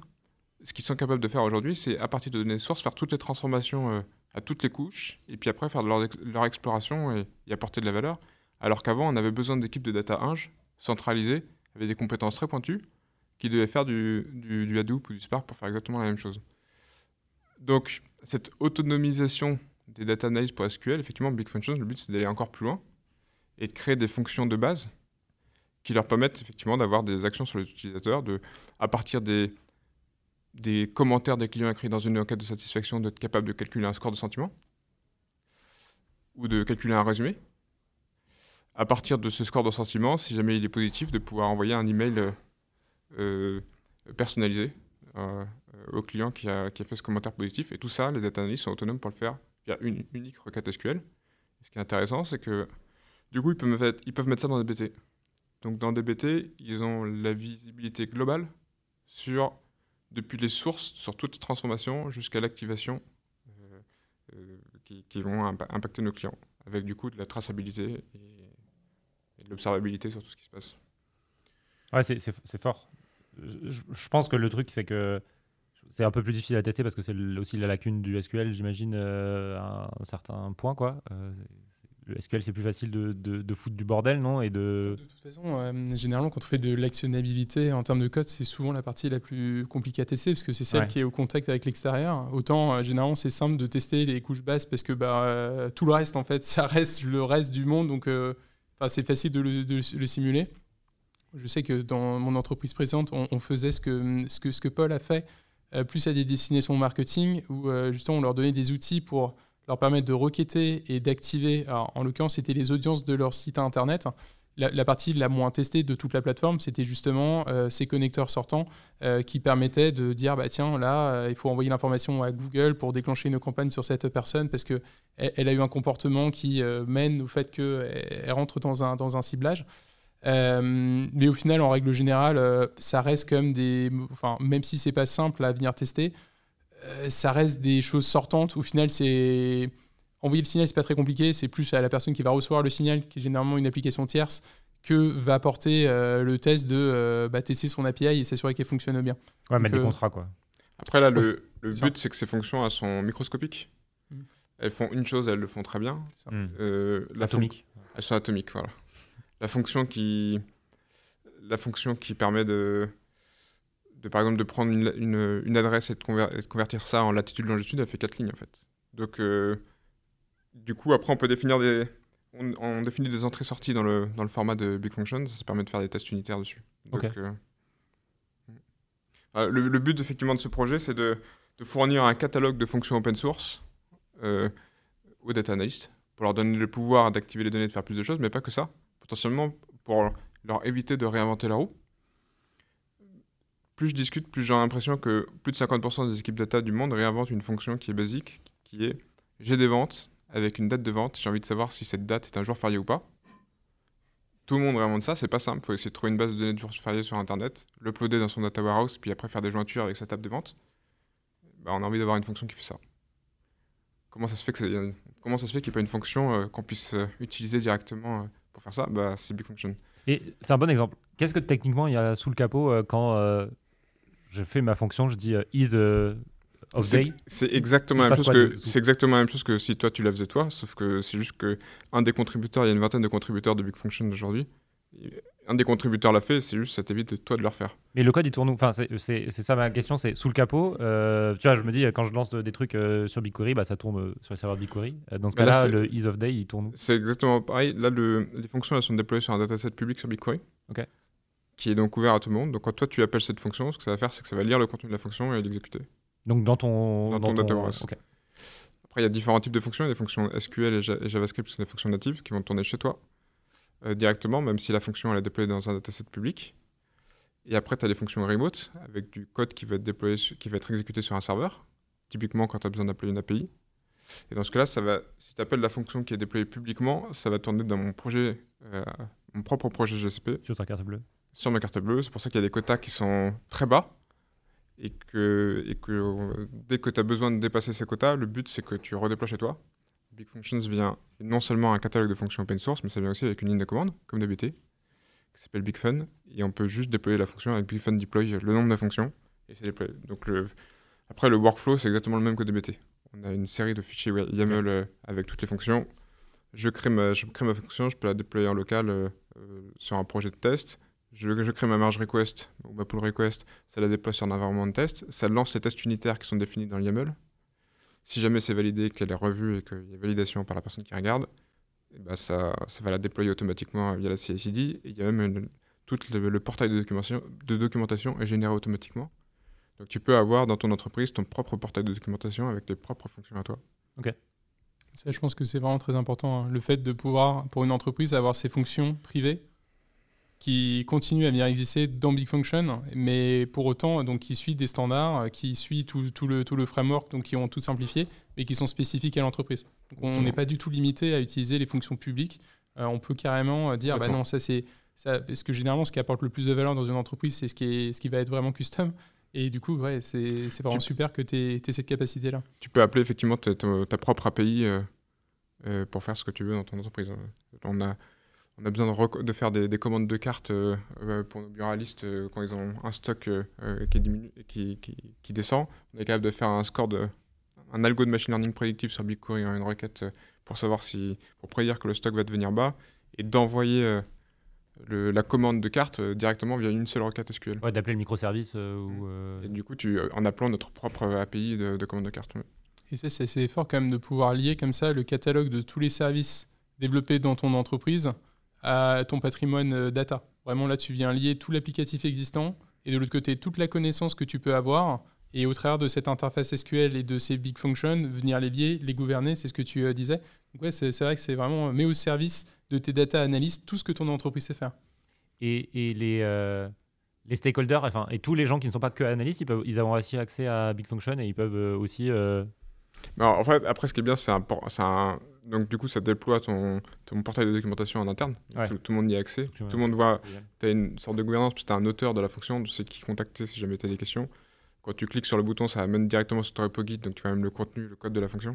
B: ce qu'ils sont capables de faire aujourd'hui, c'est à partir de données sources, faire toutes les transformations euh, à toutes les couches, et puis après faire leur, exploration et, apporter de la valeur. Alors qu'avant, on avait besoin d'équipes de data inge centralisées, avec des compétences très pointues, qui devaient faire du, du Hadoop ou du Spark pour faire exactement la même chose. Donc, cette autonomisation des data analysis pour SQL, effectivement, Big Functions, le but c'est d'aller encore plus loin et de créer des fonctions de base qui leur permettent effectivement d'avoir des actions sur les utilisateurs, de, à partir des, des commentaires des clients écrits dans une enquête de satisfaction, d'être capable de calculer un score de sentiment ou de calculer un résumé. À partir de ce score de sentiment, si jamais il est positif, de pouvoir envoyer un email euh, euh, personnalisé euh, au client qui a, qui a, fait ce commentaire positif. Et tout ça, les data analysts sont autonomes pour le faire via une unique requête SQL. ce qui est intéressant, c'est que du coup, ils peuvent, mettre, ça dans DBT. Donc dans DBT, ils ont la visibilité globale sur, depuis les sources, sur toute transformation jusqu'à l'activation euh, euh, qui, vont impacter nos clients, avec du coup de la traçabilité et, de l'observabilité sur tout ce qui se passe.
A: Ouais, c'est fort. Je, pense que le truc, c'est que c'est un peu plus difficile à tester parce que c'est aussi la lacune du SQL, j'imagine, euh, à un certain point. Quoi. Euh, le SQL, c'est plus facile de, de, foutre du bordel, non Et de...
C: de toute façon, euh, généralement, quand on fait de l'actionnabilité en termes de code, c'est souvent la partie la plus compliquée à tester parce que c'est celle qui est au contact avec l'extérieur. Autant, généralement, c'est simple de tester les couches basses parce que bah, tout le reste, en fait, ça reste le reste du monde. Donc, c'est facile de le, de le, simuler. Je sais que dans mon entreprise présente, on, on faisait ce que, ce, que, ce que Paul a fait plus à des destinations marketing où euh, justement on leur donnait des outils pour leur permettre de requêter et d'activer. En l'occurrence, c'était les audiences de leur site internet. La, partie la moins testée de toute la plateforme, c'était justement euh, ces connecteurs sortants qui permettaient de dire bah tiens là il faut envoyer l'information à Google pour déclencher une campagne sur cette personne parce que elle, a eu un comportement qui mène au fait qu'elle rentre dans un, dans un ciblage. Euh, mais au final, en règle générale, euh, ça reste quand même des. Enfin, même si c'est pas simple à venir tester, euh, ça reste des choses sortantes. Au final, c'est. Envoyer le signal, c'est pas très compliqué. C'est plus à la personne qui va recevoir le signal, qui est généralement une application tierce, que va apporter le test de bah, tester son API et s'assurer qu'elle fonctionne bien.
A: Ouais, mettre des contrats, quoi.
B: Après, là, le, le but, c'est que ces fonctions elles sont microscopiques. Mm. Elles font une chose, elles le font très bien.
A: Atomique.
B: Elles sont atomiques, voilà la fonction qui, la fonction qui permet de, de par exemple, de prendre une, une, adresse et de, convertir ça en latitude-longitude, elle fait quatre lignes en fait. Donc, euh, du coup, après, on peut définir des, on, définit des entrées-sorties dans le, dans le format de Big Function, ça, permet de faire des tests unitaires dessus. Donc, euh, euh, le, but effectivement de ce projet, c'est de, de, fournir un catalogue de fonctions open source aux data analysts pour leur donner le pouvoir d'activer les données, de faire plus de choses, mais pas que ça potentiellement pour leur éviter de réinventer la roue. Plus je discute, plus j'ai l'impression que plus de 50% des équipes data du monde réinventent une fonction qui est basique, qui est j'ai des ventes avec une date de vente, j'ai envie de savoir si cette date est un jour férié ou pas. Tout le monde réinvente ça, c'est pas simple, il faut essayer de trouver une base de données de jours fériés sur internet, l'uploader dans son data warehouse, puis après faire des jointures avec sa table de vente. bah, on a envie d'avoir une fonction qui fait ça. Comment ça se fait qu'il n'y ait pas une fonction euh, qu'on puisse euh, utiliser directement euh, pour faire ça bah, C'est Big Function.
A: Et c'est un bon exemple. Qu'est-ce que techniquement il y a sous le capot euh, quand euh, je fais ma fonction, je dis euh, is of
B: C'est-
A: day?
B: C'est exactement, la même chose que- c'est exactement la même chose que si toi tu la faisais toi, sauf que c'est juste que un des contributeurs, il y a une vingtaine de contributeurs de Big Function aujourd'hui. Un des contributeurs l'a fait, c'est juste ça t'évite toi de le refaire.
A: Mais le code il tourne où? Enfin, c'est- ça ma question, c'est sous le capot. euh, tu vois, je me dis, quand je lance des trucs euh, sur BigQuery, bah, ça tourne euh, sur le serveur BigQuery. Dans ce
B: Bah là,
A: cas-là, le is of day il tourne où?
B: C'est exactement pareil. Là, le- les fonctions elles sont déployées sur un dataset public sur BigQuery.
A: Ok.
B: Qui est donc ouvert à tout le monde. Donc quand toi tu appelles cette fonction, ce que ça va faire, c'est que ça va lire le contenu de la fonction et l'exécuter.
A: Donc dans ton.
B: Dans ton
A: ok.
B: Après, il y a différents types de fonctions. Il y a des fonctions SQL et, Ja- et JavaScript, c'est des fonctions natives qui vont tourner chez toi directement, même si la fonction elle est déployée dans un dataset public. Et après, tu as des fonctions remote avec du code qui va être déployé, qui va être exécuté sur un serveur, typiquement quand tu as besoin d'appeler une API. Et dans ce cas-là, ça va, si tu appelles la fonction qui est déployée publiquement, ça va tourner dans mon projet, euh, mon propre projet GCP
A: Sur ta carte bleue.
B: sur ma carte bleue. C'est pour ça qu'il y a des quotas qui sont très bas. Et que, et que euh, dès que tu as besoin de dépasser ces quotas, le but c'est que tu redéploies chez toi. Big Functions vient non seulement un catalogue de fonctions open source, mais ça vient aussi avec une ligne de commande, comme DBT, qui s'appelle Big Fun. Et on peut juste déployer la fonction avec Big Fun deploy le nombre de fonctions. Et c'est déployé. Donc le, après, le workflow, c'est exactement le même que DBT. On a une série de fichiers YAML euh, avec toutes les fonctions. Je crée, ma, je crée ma fonction, je peux la déployer en local euh, euh, sur un projet de test. Je, je crée ma merge request ou ma pull request, ça la déploie sur un environnement de test, ça lance les tests unitaires qui sont définis dans le YAML. Si jamais c'est validé, qu'elle est revue et qu'il y a validation par la personne qui regarde, eh ben ça, ça va la déployer automatiquement via la CI/CD. Et il y a même une- tout le, le portail de documentation, de documentation est généré automatiquement. Donc tu peux avoir dans ton entreprise ton propre portail de documentation avec tes propres fonctions à toi.
C: Ça, je pense que c'est vraiment très important. hein. Le fait de pouvoir, pour une entreprise, avoir ses fonctions privées qui continuent à venir exister dans Big Function, mais pour autant, donc, qui suit des standards, qui suit tout, tout le, tout le framework, donc qui ont tout simplifié, mais qui sont spécifiques à l'entreprise. On n'est pas du tout limité à utiliser les fonctions publiques. Euh, on peut carrément euh, dire, bah non, ça c'est... Ça, parce que généralement, ce qui apporte le plus de valeur dans une entreprise, c'est ce qui, est, ce qui va être vraiment custom. Et du coup, ouais, c'est c'est vraiment
B: Tu-
C: super que tu aies, cette capacité-là.
B: Tu peux appeler effectivement ta, ta- ta propre API euh, euh, pour faire ce que tu veux dans ton entreprise. On a, on a besoin de, faire des, des commandes de cartes euh, euh, pour nos buralistes euh, quand ils ont un stock euh, qui, diminue, qui, qui, qui descend. On est capable de faire un score de un algo de machine learning prédictif sur BigQuery en une requête pour savoir si pour prédire que le stock va devenir bas et d'envoyer euh, le- la commande de carte euh, directement via une seule requête SQL.
A: Ouais, d'appeler le microservice euh, ou. euh,
B: Et du coup, tu, en appelant notre propre API de, de commande de carte.
C: Et ça, c'est assez fort quand même de pouvoir lier comme ça le catalogue de tous les services développés dans ton entreprise à ton patrimoine euh, data. Vraiment, là, tu viens lier tout l'applicatif existant et de l'autre côté, toute la connaissance que tu peux avoir. Et au travers de cette interface SQL et de ces big functions, venir les lier, les gouverner, c'est ce que tu euh, disais. Donc, ouais, c'est vrai que c'est vraiment euh, met au service de tes data analystes tout ce que ton entreprise sait faire.
A: et, et les, les stakeholders, enfin, et tous les gens qui ne sont pas que analystes, ils, peuvent, ils ont aussi accès à Big Function et ils peuvent aussi.
B: Mais en fait, après, ce qui est bien, c'est un, Donc, du coup, ça déploie ton, ton portail de documentation en interne.
A: Ouais.
B: Tout, tout le monde y a accès. Tout le monde voit. Tu as une sorte de gouvernance, puis tu as un auteur de la fonction, tu sais qui contacter si jamais tu as des questions. Quand tu cliques sur le bouton, ça amène directement sur ton repo Git, donc tu vois même le contenu, le code de la fonction.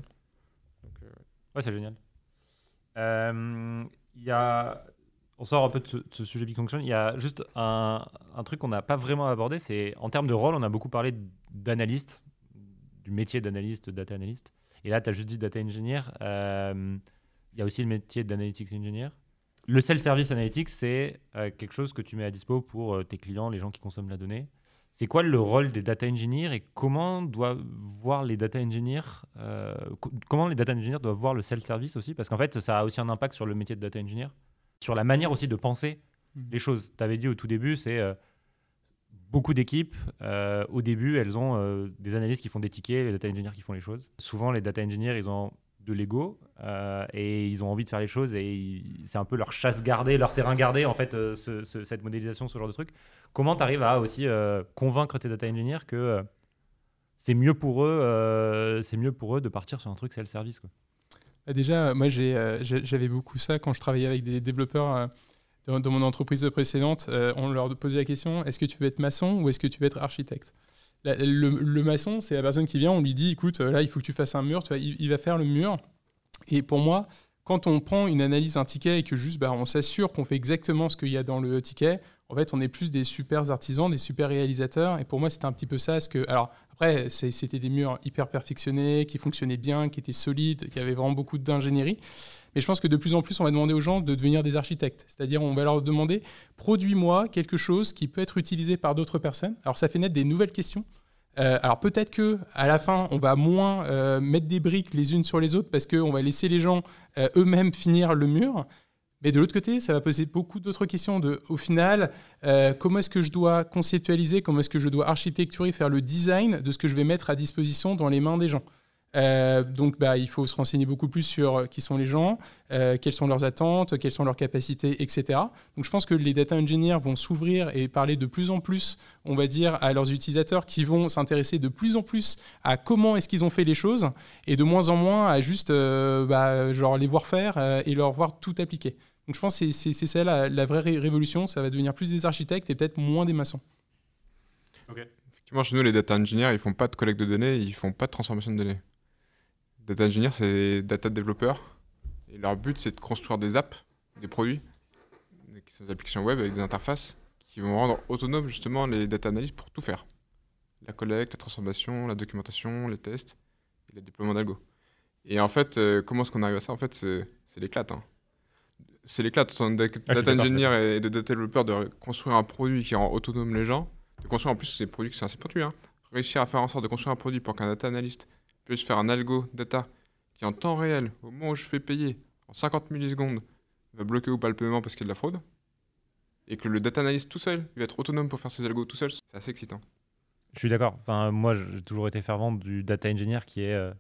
B: Donc, euh,
A: Ouais, c'est génial. Euh, y a... On sort un peu de ce, de ce sujet Big Function. Il y a juste un, un truc qu'on n'a pas vraiment abordé, c'est en termes de rôle, on a beaucoup parlé d'analyste, du métier d'analyste, data analyst. Et là, tu as juste dit data engineer. Euh, Il y a aussi le métier d'analytics engineer. Le self-service analytics, c'est euh, quelque chose que tu mets à dispo pour euh, tes clients, les gens qui consomment la donnée. C'est quoi le rôle des data engineers et comment doivent voir les data engineers euh, co- Comment les data engineers doivent voir le self-service aussi? Parce qu'en fait, ça a aussi un impact sur le métier de data engineer, sur la manière aussi de penser
C: Mhm.
A: les choses. Tu avais dit au tout début, c'est euh, beaucoup d'équipes. euh, au début, elles ont euh, des analystes qui font des tickets, les data engineers qui font les choses. Souvent, les data engineers, ils ont de l'ego euh, et ils ont envie de faire les choses et c'est un peu leur chasse gardée, leur terrain gardé, en fait, ce- ce- cette modélisation, ce genre de truc. Comment tu arrives à aussi convaincre tes data engineers que c'est mieux pour eux, c'est mieux pour eux de partir sur un truc self-service.
C: Bah déjà, moi, j'avais beaucoup ça quand je travaillais avec des développeurs dans, mon entreprise précédente. euh, on leur posait la question est-ce que tu veux être maçon ou est-ce que tu veux être architecte? Le, maçon, c'est la personne qui vient, on lui dit, écoute, là, il faut que tu fasses un mur, il, va faire le mur. Et pour moi, quand on prend une analyse d'un ticket et que juste bah, on s'assure qu'on fait exactement ce qu'il y a dans le ticket, en fait, on est plus des super artisans, des super réalisateurs. Et pour moi, c'était un petit peu ça. Que, alors, après, c'était des murs hyper perfectionnés, qui fonctionnaient bien, qui étaient solides, qui avaient vraiment beaucoup d'ingénierie. Mais je pense que de plus en plus, on va demander aux gens de devenir des architectes. C'est-à-dire, on va leur demander, produis-moi quelque chose qui peut être utilisé par d'autres personnes. Alors, ça fait naître des nouvelles questions. Euh, alors peut-être que à la fin, on va moins euh, mettre des briques les unes sur les autres parce qu'on va laisser les gens euh, eux-mêmes finir le mur. Mais de l'autre côté, ça va poser beaucoup d'autres questions. De, au final, comment est-ce que je dois conceptualiser, comment est-ce que je dois architecturer, faire le design de ce que je vais mettre à disposition dans les mains des gens euh, donc, bah, il faut se renseigner beaucoup plus sur euh, qui sont les gens, euh, quelles sont leurs attentes, quelles sont leurs capacités, etc. Donc, je pense que les data engineers vont s'ouvrir et parler de plus en plus, on va dire, à leurs utilisateurs qui vont s'intéresser de plus en plus à comment est-ce qu'ils ont fait les choses et de moins en moins à juste bah, genre les voir faire et leur voir tout appliquer. Donc, je pense que c'est ça la, vraie révolution. Ça va devenir plus des architectes et peut-être moins des maçons.
B: Effectivement, chez nous, les data engineers, ils font pas de collecte de données, ils font pas de transformation de données. Data engineer, c'est data développeurs. Et leur but, c'est de construire des apps, des produits, des applications web avec des interfaces qui vont rendre autonomes justement les data analysts pour tout faire. La collecte, la transformation, la documentation, les tests et le déploiement d'algo. Et en fait, euh, comment est-ce qu'on arrive à ça? En fait, c'est l'éclate. Hein. C'est l'éclate de ah, data engineer et de data développeur de construire un produit qui rend autonome les gens, de construire en plus ces produits qui sont assez pointus. Hein. Réussir à faire en sorte de construire un produit pour qu'un data analyst puisse faire un algo data qui en temps réel, au moment où je fais payer, en 50 millisecondes, va bloquer ou pas le paiement parce qu'il y a de la fraude, et que le data analyst tout seul, il va être autonome pour faire ses algos tout seul, c'est assez excitant.
A: Je suis d'accord. Enfin, moi, j'ai toujours été fervent du data engineer qui est euh,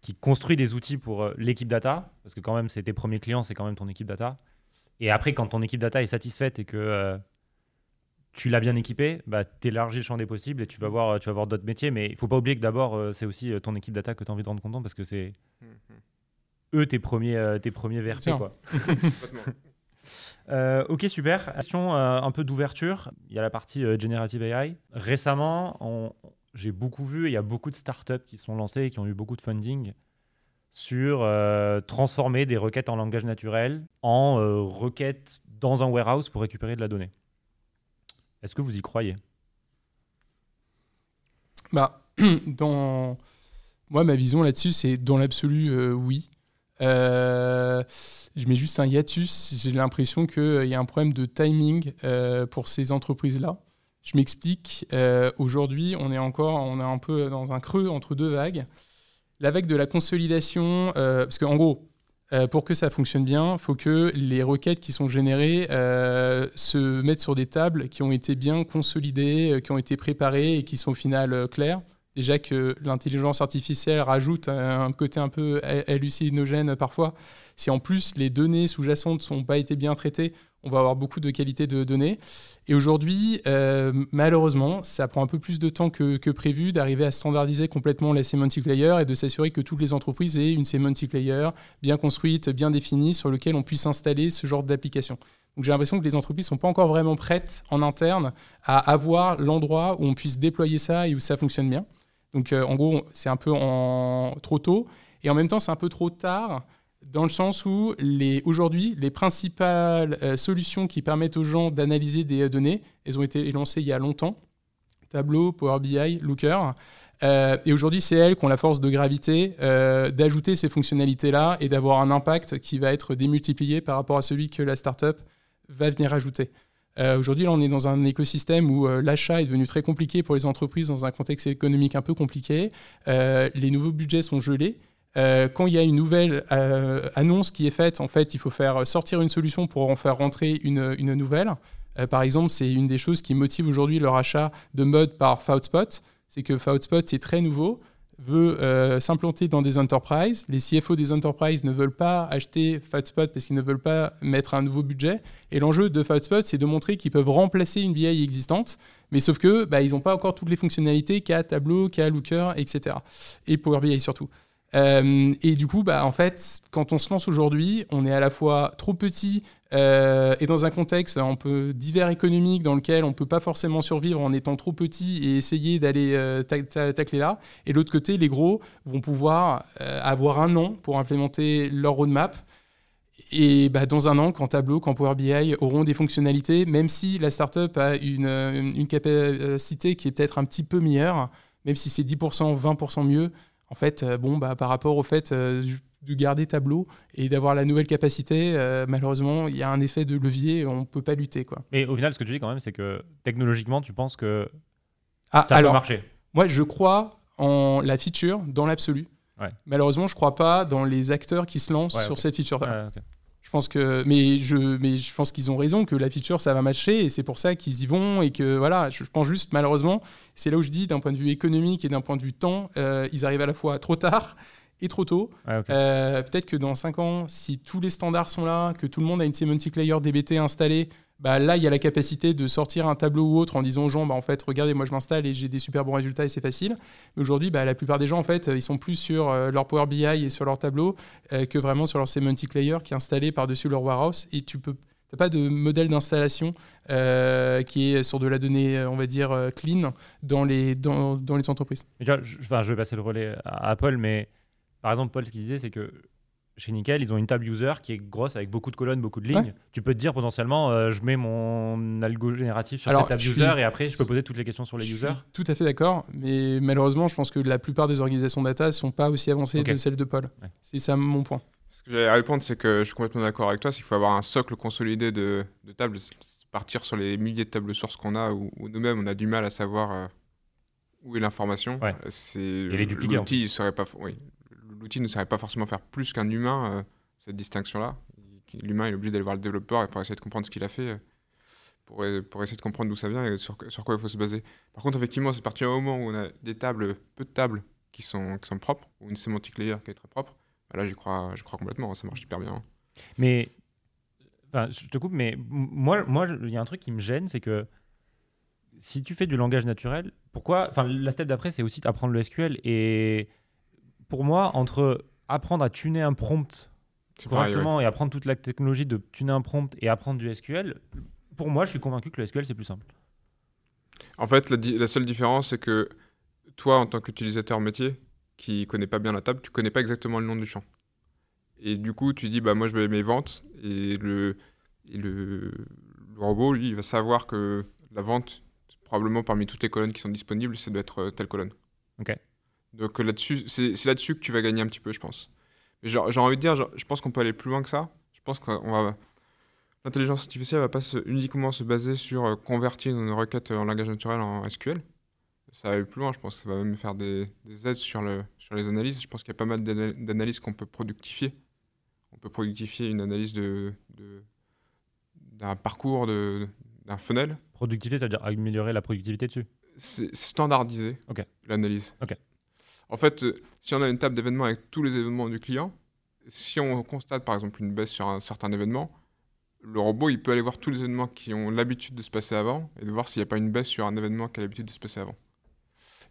A: qui construit des outils pour euh, l'équipe data, parce que quand même, c'est tes premiers clients, c'est quand même ton équipe data. Et après, quand ton équipe data est satisfaite et que euh, tu l'as bien équipé, bah, tu élargis le champ des possibles et tu vas voir, tu vas voir d'autres métiers. Mais il faut pas oublier que d'abord, euh, c'est aussi ton équipe data que tu as envie de rendre content parce que c'est eux tes premiers, euh, tes premiers VRP. Quoi. ok, super. Question un peu d'ouverture. Il y a la partie Generative AI. Récemment, j'ai beaucoup vu, il y a beaucoup de startups qui sont lancées et qui ont eu beaucoup de funding sur transformer des requêtes en langage naturel en requêtes dans un warehouse pour récupérer de la donnée. Est-ce que vous y croyez?
C: Bah, dans... Moi, ma vision là-dessus, c'est dans l'absolu, euh, oui. Euh, je mets juste un hiatus. J'ai l'impression qu'il euh, y a un problème de timing pour ces entreprises-là. Je m'explique. Aujourd'hui, on est encore on est un peu dans un creux entre deux vagues. La vague de la consolidation, parce qu'en gros, euh, pour que ça fonctionne bien, il faut que les requêtes qui sont générées euh, se mettent sur des tables qui ont été bien consolidées, euh, qui ont été préparées et qui sont au final claires. Déjà que l'intelligence artificielle rajoute un côté un peu hallucinogène parfois. Si en plus les données sous-jacentes n'ont pas été bien traitées, on va avoir beaucoup de qualité de données. Et aujourd'hui, euh, malheureusement, ça prend un peu plus de temps que, prévu d'arriver à standardiser complètement la semantic layer et de s'assurer que toutes les entreprises aient une semantic layer bien construite, bien définie, sur laquelle on puisse installer ce genre d'application. Donc j'ai l'impression que les entreprises ne sont pas encore vraiment prêtes en interne à avoir l'endroit où on puisse déployer ça et où ça fonctionne bien. Donc euh, en gros, c'est un peu trop tôt. Et en même temps, c'est un peu trop tard dans le sens où aujourd'hui, les principales euh, solutions qui permettent aux gens d'analyser des euh, données, elles ont été lancées il y a longtemps. Tableau, Power BI, Looker. Euh, et aujourd'hui, c'est elles qui ont la force de gravité d'ajouter ces fonctionnalités-là et d'avoir un impact qui va être démultiplié par rapport à celui que la startup va venir ajouter. aujourd'hui, là, on est dans un écosystème où l'achat est devenu très compliqué pour les entreprises dans un contexte économique un peu compliqué. les nouveaux budgets sont gelés. Euh, quand il y a une nouvelle euh, annonce qui est faite, en fait, il faut faire sortir une solution pour en faire rentrer une, nouvelle. Euh, par exemple, c'est une des choses qui motive aujourd'hui leur achat de mode par FoutSpot. C'est que FoutSpot, c'est très nouveau, veut s'implanter dans des enterprises. Les CFO des enterprises ne veulent pas acheter FoutSpot parce qu'ils ne veulent pas mettre un nouveau budget. Et l'enjeu de FoutSpot, c'est de montrer qu'ils peuvent remplacer une BI existante, mais sauf que bah, ils n'ont pas encore toutes les fonctionnalités qu'a Tableau, qu'a Looker, etc. Et Power BI surtout. Euh, et du coup, bah, en fait, quand on se lance aujourd'hui, on est à la fois trop petit euh, et dans un contexte un peu divers économique dans lequel on ne peut pas forcément survivre en étant trop petit et essayer d'aller euh, tacler là. Et de l'autre côté, les gros vont pouvoir avoir un an pour implémenter leur roadmap. Et bah, dans un an, quand Tableau, quand Power BI auront des fonctionnalités, même si la startup a une capacité qui est peut-être un petit peu meilleure, même si c'est 10%, 20% mieux, en fait, euh, bon, bah, par rapport au fait euh, de garder tableau et d'avoir la nouvelle capacité, euh, malheureusement, il y a un effet de levier, on ne peut pas lutter. Quoi.
A: Mais au final, ce que tu dis quand même, c'est que technologiquement, tu penses que ah, ça alors, peut marcher
C: Moi, je crois en la feature dans l'absolu. Malheureusement, je ne crois pas dans les acteurs qui se lancent sur cette feature. Je pense que, mais je, mais je pense qu'ils ont raison que la feature ça va matcher et c'est pour ça qu'ils y vont et que voilà, je pense juste malheureusement, c'est là où je dis d'un point de vue économique et d'un point de vue temps, euh, ils arrivent à la fois trop tard et trop tôt. Euh, peut-être que dans 5 ans, si tous les standards sont là, que tout le monde a une semantic layer DBT installée, bah là, il y a la capacité de sortir un tableau ou autre en disant aux gens, bah, en fait, regardez, moi je m'installe et j'ai des super bons résultats et c'est facile. Mais aujourd'hui, bah, la plupart des gens, en fait, ils sont plus sur euh, leur Power BI et sur leur tableau euh, que vraiment sur leur semantic layer qui est installé par-dessus leur warehouse. Et tu peux n'as pas de modèle d'installation euh, qui est sur de la donnée, on va dire, clean dans les, dans, dans les entreprises.
A: je, je, vais passer le relais à Apple, mais par exemple, Paul, ce qu'il disait, c'est que chez Nickel, ils ont une table user qui est grosse avec beaucoup de colonnes, beaucoup de lignes. Tu peux te dire potentiellement, euh, je mets mon algo génératif sur cette table user et après, je peux poser toutes les questions sur les users.
C: tout à fait d'accord, mais malheureusement, je pense que la plupart des organisations data ne sont pas aussi avancées que celles de Paul. C'est ça mon point.
B: Ce que j'allais répondre, c'est que je suis complètement d'accord avec toi, c'est qu'il faut avoir un socle consolidé de, tables. Partir sur les milliers de tables sources qu'on a, où, nous-mêmes, on a du mal à savoir euh, où est l'information. C'est L'outil serait pas. Oui, l'outil ne saurait pas forcément faire plus qu'un humain, euh, cette distinction-là. L'humain est obligé d'aller voir le développeur pour essayer de comprendre ce qu'il a fait, euh, pour, pour, essayer de comprendre d'où ça vient et sur, quoi il faut se baser. Par contre, effectivement, c'est partir au moment où on a des tables, peu de tables qui sont, qui sont propres, ou une sémantique layer qui est très propre. Bah là, j'y crois, je crois complètement, ça marche super bien.
A: Mais, enfin, je te coupe, mais moi, moi, il y a un truc qui me gêne, c'est que si tu fais du langage naturel, pourquoi Enfin, la step d'après, c'est aussi d'apprendre le SQL et pour moi, entre apprendre à tuner un prompt correctement et apprendre toute la technologie de tuner un prompt et apprendre du SQL, pour moi, je suis convaincu que le SQL, c'est plus simple.
B: En fait, la, seule différence, c'est que toi, en tant qu'utilisateur métier, qui connaît pas bien la table, tu connais pas exactement le nom du champ. Et du coup, tu dis, bah moi, je vais mes ventes, et le, le, robot, lui, il va savoir que la vente, probablement parmi toutes les colonnes qui sont disponibles, c'est doit être euh, telle colonne.
A: Ok.
B: Donc là-dessus, c'est là-dessus que tu vas gagner un petit peu, je pense. J'ai envie de dire, je pense qu'on peut aller plus loin que ça. Je pense qu'on va. L'intelligence artificielle va pas uniquement se baser sur euh, convertir une requête en langage naturel en SQL. Ça va aller plus loin, je pense. Ça va même faire des, aides sur, le, sur les analyses. Je pense qu'il y a pas mal d'analyses qu'on peut productifier. On peut productifier une analyse de, d'un parcours, d'un funnel.
A: Productifier, ça veut dire améliorer la productivité dessus
B: C'est standardisé, l'analyse.
A: Ok.
B: En fait, euh, si on a une table d'événements avec tous les événements du client, si on constate par exemple une baisse sur un certain événement, le robot il peut aller voir tous les événements qui ont l'habitude de se passer avant et de voir s'il n'y a pas une baisse sur un événement qui a l'habitude de se passer avant.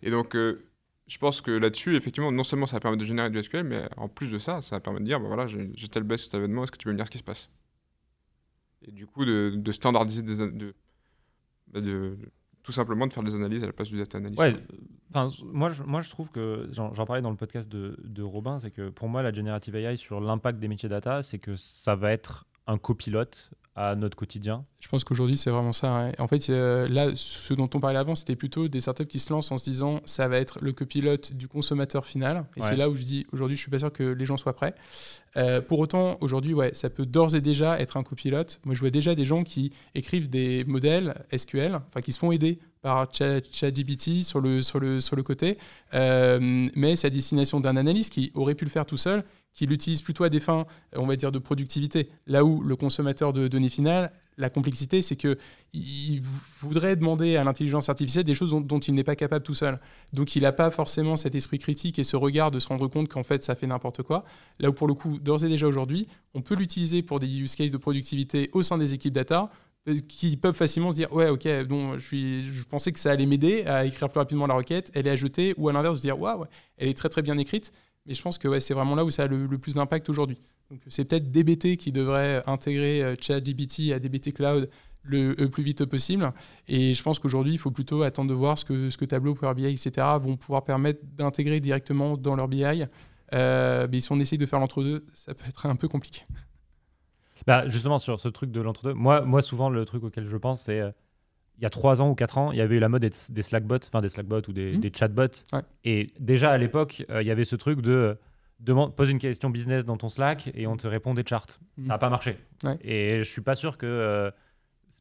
B: Et donc, euh, je pense que là-dessus, effectivement, non seulement ça permet de générer du SQL, mais en plus de ça, ça permet de dire, bah voilà, j'ai telle baisse sur cet événement, est-ce que tu peux me dire ce qui se passe? Et du coup, de, standardiser des, de, bah, tout simplement de faire des analyses à la place du data analyst.
A: Ouais, moi, je, moi, je trouve que, j'en parlais dans le podcast de, de Robin, c'est que pour moi, la generative AI sur l'impact des métiers data, c'est que ça va être un copilote à notre quotidien
C: Je pense qu'aujourd'hui, c'est vraiment ça. En fait, euh, là, ce dont on parlait avant, c'était plutôt des startups qui se lancent en se disant ça va être le copilote du consommateur final. Et c'est là où je dis aujourd'hui, je suis pas sûr que les gens soient prêts. Euh, pour autant, aujourd'hui, ouais, ça peut d'ores et déjà être un copilote. Moi, je vois déjà des gens qui écrivent des modèles SQL, enfin, qui se font aider par ChatGPT sur le, sur, le, sur le côté, euh, mais c'est à destination d'un analyste qui aurait pu le faire tout seul qui l'utilise plutôt à des fins, on va dire, de productivité. Là où le consommateur de données finales, la complexité, c'est qu'il voudrait demander à l'intelligence artificielle des choses dont, il n'est pas capable tout seul. Donc il n'a pas forcément cet esprit critique et ce regard de se rendre compte qu'en fait ça fait n'importe quoi. Là où pour le coup, d'ores et déjà aujourd'hui, on peut l'utiliser pour des use cases de productivité au sein des équipes data euh, qui peuvent facilement se dire ouais ok donc je, pensais que ça allait m'aider à écrire plus rapidement la requête elle est jeter ou à l'inverse se dire waouh elle est très très bien écrite Mais je pense que c'est vraiment là où ça a le, plus d'impact aujourd'hui. Donc c'est peut-être DBT qui devrait intégrer euh, ChatGPT à DBT Cloud le, plus vite possible. Et je pense qu'aujourd'hui, il faut plutôt attendre de voir ce que, Tableau, Power BI, etc. vont pouvoir permettre d'intégrer directement dans leur BI. Euh, mais si on essaye de faire l'entre-deux, ça peut être un peu compliqué.
A: Bah, justement, sur ce truc de l'entre-deux, moi, souvent, le truc auquel je pense, c'est il y a trois ans ou quatre ans, il y avait eu la mode des, des Slackbots, enfin des Slackbots ou des, mmh. chatbots. Et déjà à l'époque, euh, il y avait ce truc de euh, demande, pose une question business dans ton Slack et on te répond des charts. Mmh. Ça n'a pas marché. Et je suis pas sûr que euh,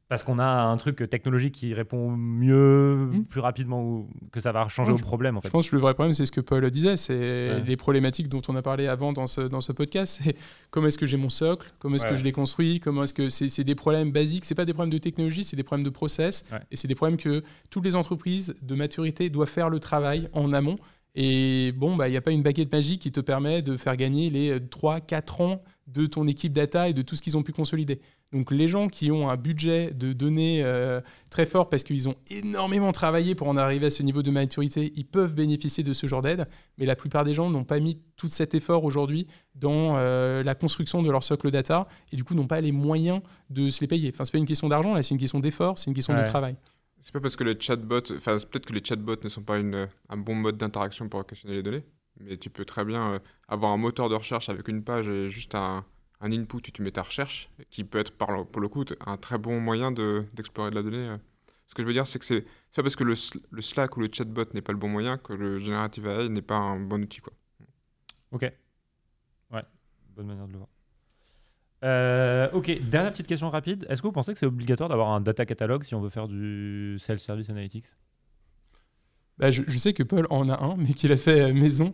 A: parce qu'on a un truc technologique qui répond mieux, hmm. plus rapidement, ou que ça va changer au problème. En fait.
C: Je pense que le vrai problème, c'est ce que Paul disait, c'est les problématiques dont on a parlé avant dans ce, dans ce podcast. C'est comment est-ce que j'ai mon socle, comment est-ce que je l'ai construit, comment est-ce que c'est des problèmes basiques. C'est pas des problèmes de technologie, c'est des problèmes de process, et c'est des problèmes que toutes les entreprises de maturité doivent faire le travail en amont. Et bon, bah, il n'y a pas une baguette magique qui te permet de faire gagner les 3-4 ans de ton équipe data et de tout ce qu'ils ont pu consolider. Donc les gens qui ont un budget de données euh, très fort parce qu'ils ont énormément travaillé pour en arriver à ce niveau de maturité, ils peuvent bénéficier de ce genre d'aide. Mais la plupart des gens n'ont pas mis tout cet effort aujourd'hui dans euh, la construction de leur socle data et du coup n'ont pas les moyens de se les payer. Enfin, c'est pas une question d'argent, là, c'est une question d'effort, c'est une question de travail.
B: C'est pas parce que les chatbots, enfin, peut-être que les chatbots ne sont pas une, un bon mode d'interaction pour questionner les données, mais tu peux très bien euh, avoir un moteur de recherche avec une page et juste un un input tu mets ta recherche, qui peut être pour le coup un très bon moyen d'explorer de, la donnée. Euh. Ce que je veux dire, c'est que c'est pas parce que le, le, Slack ou le chatbot n'est pas le bon moyen que le Generative AI n'est pas un bon outil. Quoi.
A: Ok. Ouais, bonne manière de le voir. Euh, ok, dernière petite question rapide. Est-ce que vous pensez que c'est obligatoire d'avoir un data catalogue si on veut faire du self-service analytics?
C: Bah, je, sais que Paul en a un, mais qu'il a fait euh, maison.